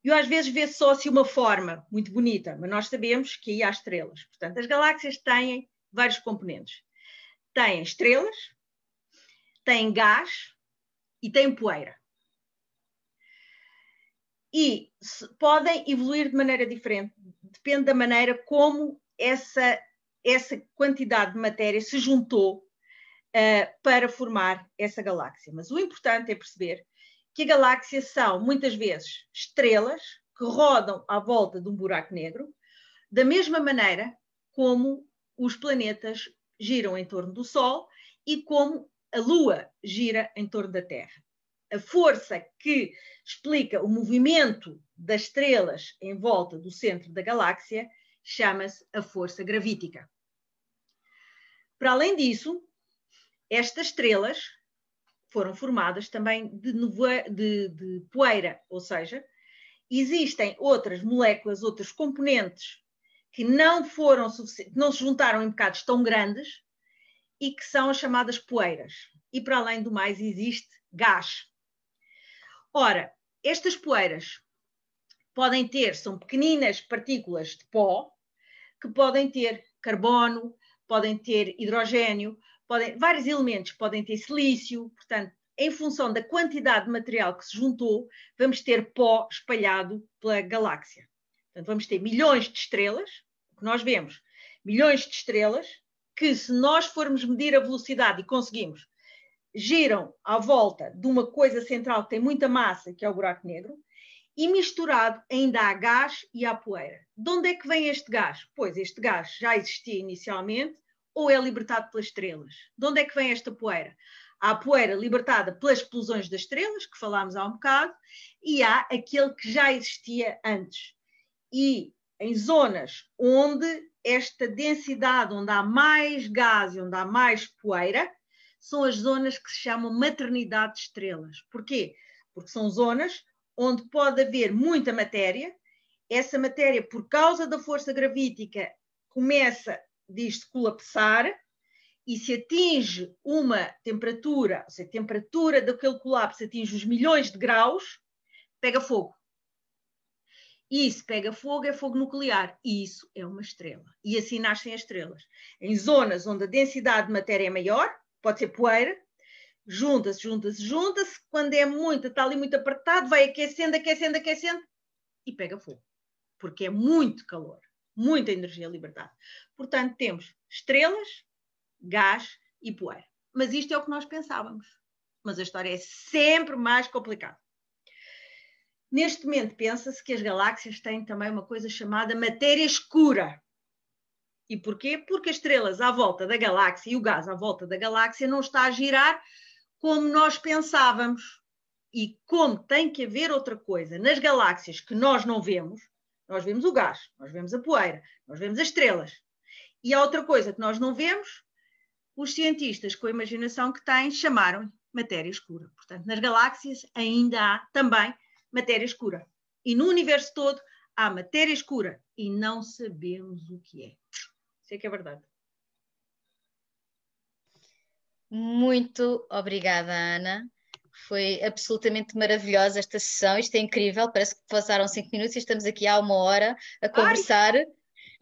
E às vezes vê só assim uma forma muito bonita, mas nós sabemos que aí há estrelas. Portanto, as galáxias têm vários componentes. têm estrelas, têm gás e têm poeira. E podem evoluir de maneira diferente, depende da maneira como essa, essa quantidade de matéria se juntou uh, para formar essa galáxia. Mas o importante é perceber que a galáxia são, muitas vezes, estrelas que rodam à volta de um buraco negro, da mesma maneira como os planetas giram em torno do Sol e como a Lua gira em torno da Terra. A força que explica o movimento das estrelas em volta do centro da galáxia chama-se a força gravítica. Para além disso, estas estrelas foram formadas também de, de, de poeira, ou seja, existem outras moléculas, outros componentes que não foram não se juntaram em bocados tão grandes e que são as chamadas poeiras. E para além do mais existe gás. Ora, estas poeiras podem ter, são pequeninas partículas de pó, que podem ter carbono, podem ter hidrogênio, podem, vários elementos, podem ter silício, portanto, em função da quantidade de material que se juntou, vamos ter pó espalhado pela galáxia. Portanto, vamos ter milhões de estrelas, o que nós vemos, milhões de estrelas, que se nós formos medir a velocidade e conseguimos, giram à volta de uma coisa central que tem muita massa, que é o buraco negro, e misturado ainda há gás e há poeira. De onde é que vem este gás? Pois este gás já existia inicialmente ou é libertado pelas estrelas? De onde é que vem esta poeira? Há a poeira libertada pelas explosões das estrelas, que falámos há um bocado, e há aquele que já existia antes. E em zonas onde esta densidade, onde há mais gás e onde há mais poeira, são as zonas que se chamam maternidade de estrelas. Porquê? Porque são zonas onde pode haver muita matéria, essa matéria, por causa da força gravítica, começa, diz-se, colapsar, e se atinge uma temperatura, ou seja, a temperatura daquele colapso atinge os milhões de graus, pega fogo. E se pega fogo, é fogo nuclear. E isso é uma estrela. E assim nascem as estrelas. Em zonas onde a densidade de matéria é maior, pode ser poeira, junta-se, junta-se, junta-se. Quando é muito, está ali muito apertado, vai aquecendo, aquecendo, aquecendo e pega fogo. Porque é muito calor, muita energia libertada. Portanto, temos estrelas, gás e poeira. Mas isto é o que nós pensávamos. Mas a história é sempre mais complicada. Neste momento, pensa-se que as galáxias têm também uma coisa chamada matéria escura. E porquê? Porque as estrelas à volta da galáxia e o gás à volta da galáxia não está a girar como nós pensávamos. E como tem que haver outra coisa nas galáxias que nós não vemos, nós vemos o gás, nós vemos a poeira, nós vemos as estrelas. E há outra coisa que nós não vemos, os cientistas, com a imaginação que têm, chamaram matéria escura. Portanto, nas galáxias ainda há também matéria escura. E no universo todo há matéria escura e não sabemos o que é. Isso é que é verdade. Muito obrigada, Ana. Foi absolutamente maravilhosa esta sessão. Isto é incrível. Parece que passaram cinco minutos e estamos aqui há uma hora a conversar. Ai.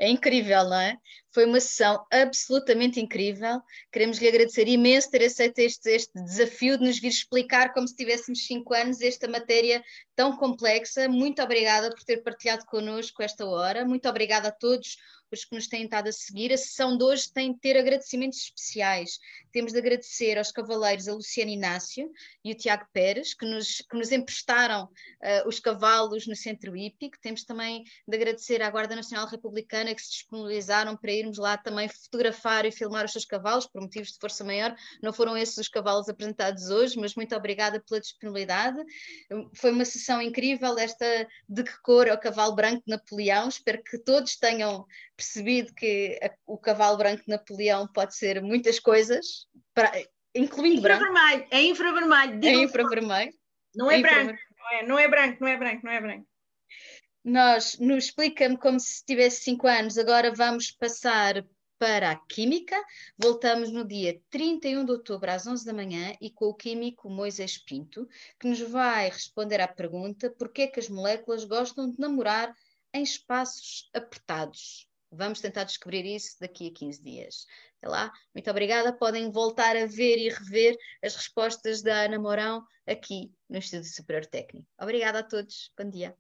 É incrível, não é? Foi uma sessão absolutamente incrível. Queremos lhe agradecer imenso ter aceito este, este desafio de nos vir explicar, como se tivéssemos cinco anos, esta matéria tão complexa. Muito obrigada por ter partilhado connosco esta hora. Muito obrigada a todos os que nos têm estado a seguir. A sessão de hoje tem de ter agradecimentos especiais. Temos de agradecer aos cavaleiros a Luciano Inácio e o Tiago Pérez, que nos, que nos emprestaram uh, os cavalos no Centro Hípico. Temos também de agradecer à Guarda Nacional Republicana, que se disponibilizaram para irmos lá também fotografar e filmar os seus cavalos, por motivos de força maior. Não foram esses os cavalos apresentados hoje, mas muito obrigada pela disponibilidade. Foi uma sessão incrível, esta de que cor é o cavalo branco de Napoleão. Espero que todos tenham percebido que a, o cavalo branco de Napoleão pode ser muitas coisas, para, incluindo branco. É infravermelho. É infravermelho. Não é, é branco. Não é, não é branco, não é branco, não é branco. Nós, no Explica-me como se tivesse 5 anos, agora vamos passar para a Química. Voltamos no dia 31 de outubro às 11 da manhã e com o químico Moisés Pinto, que nos vai responder à pergunta por que é que as moléculas gostam de namorar em espaços apertados. Vamos tentar descobrir isso daqui a 15 dias. Até lá, muito obrigada. Podem voltar a ver e rever as respostas da Ana Mourão aqui no Instituto Superior Técnico. Obrigada a todos. Bom dia.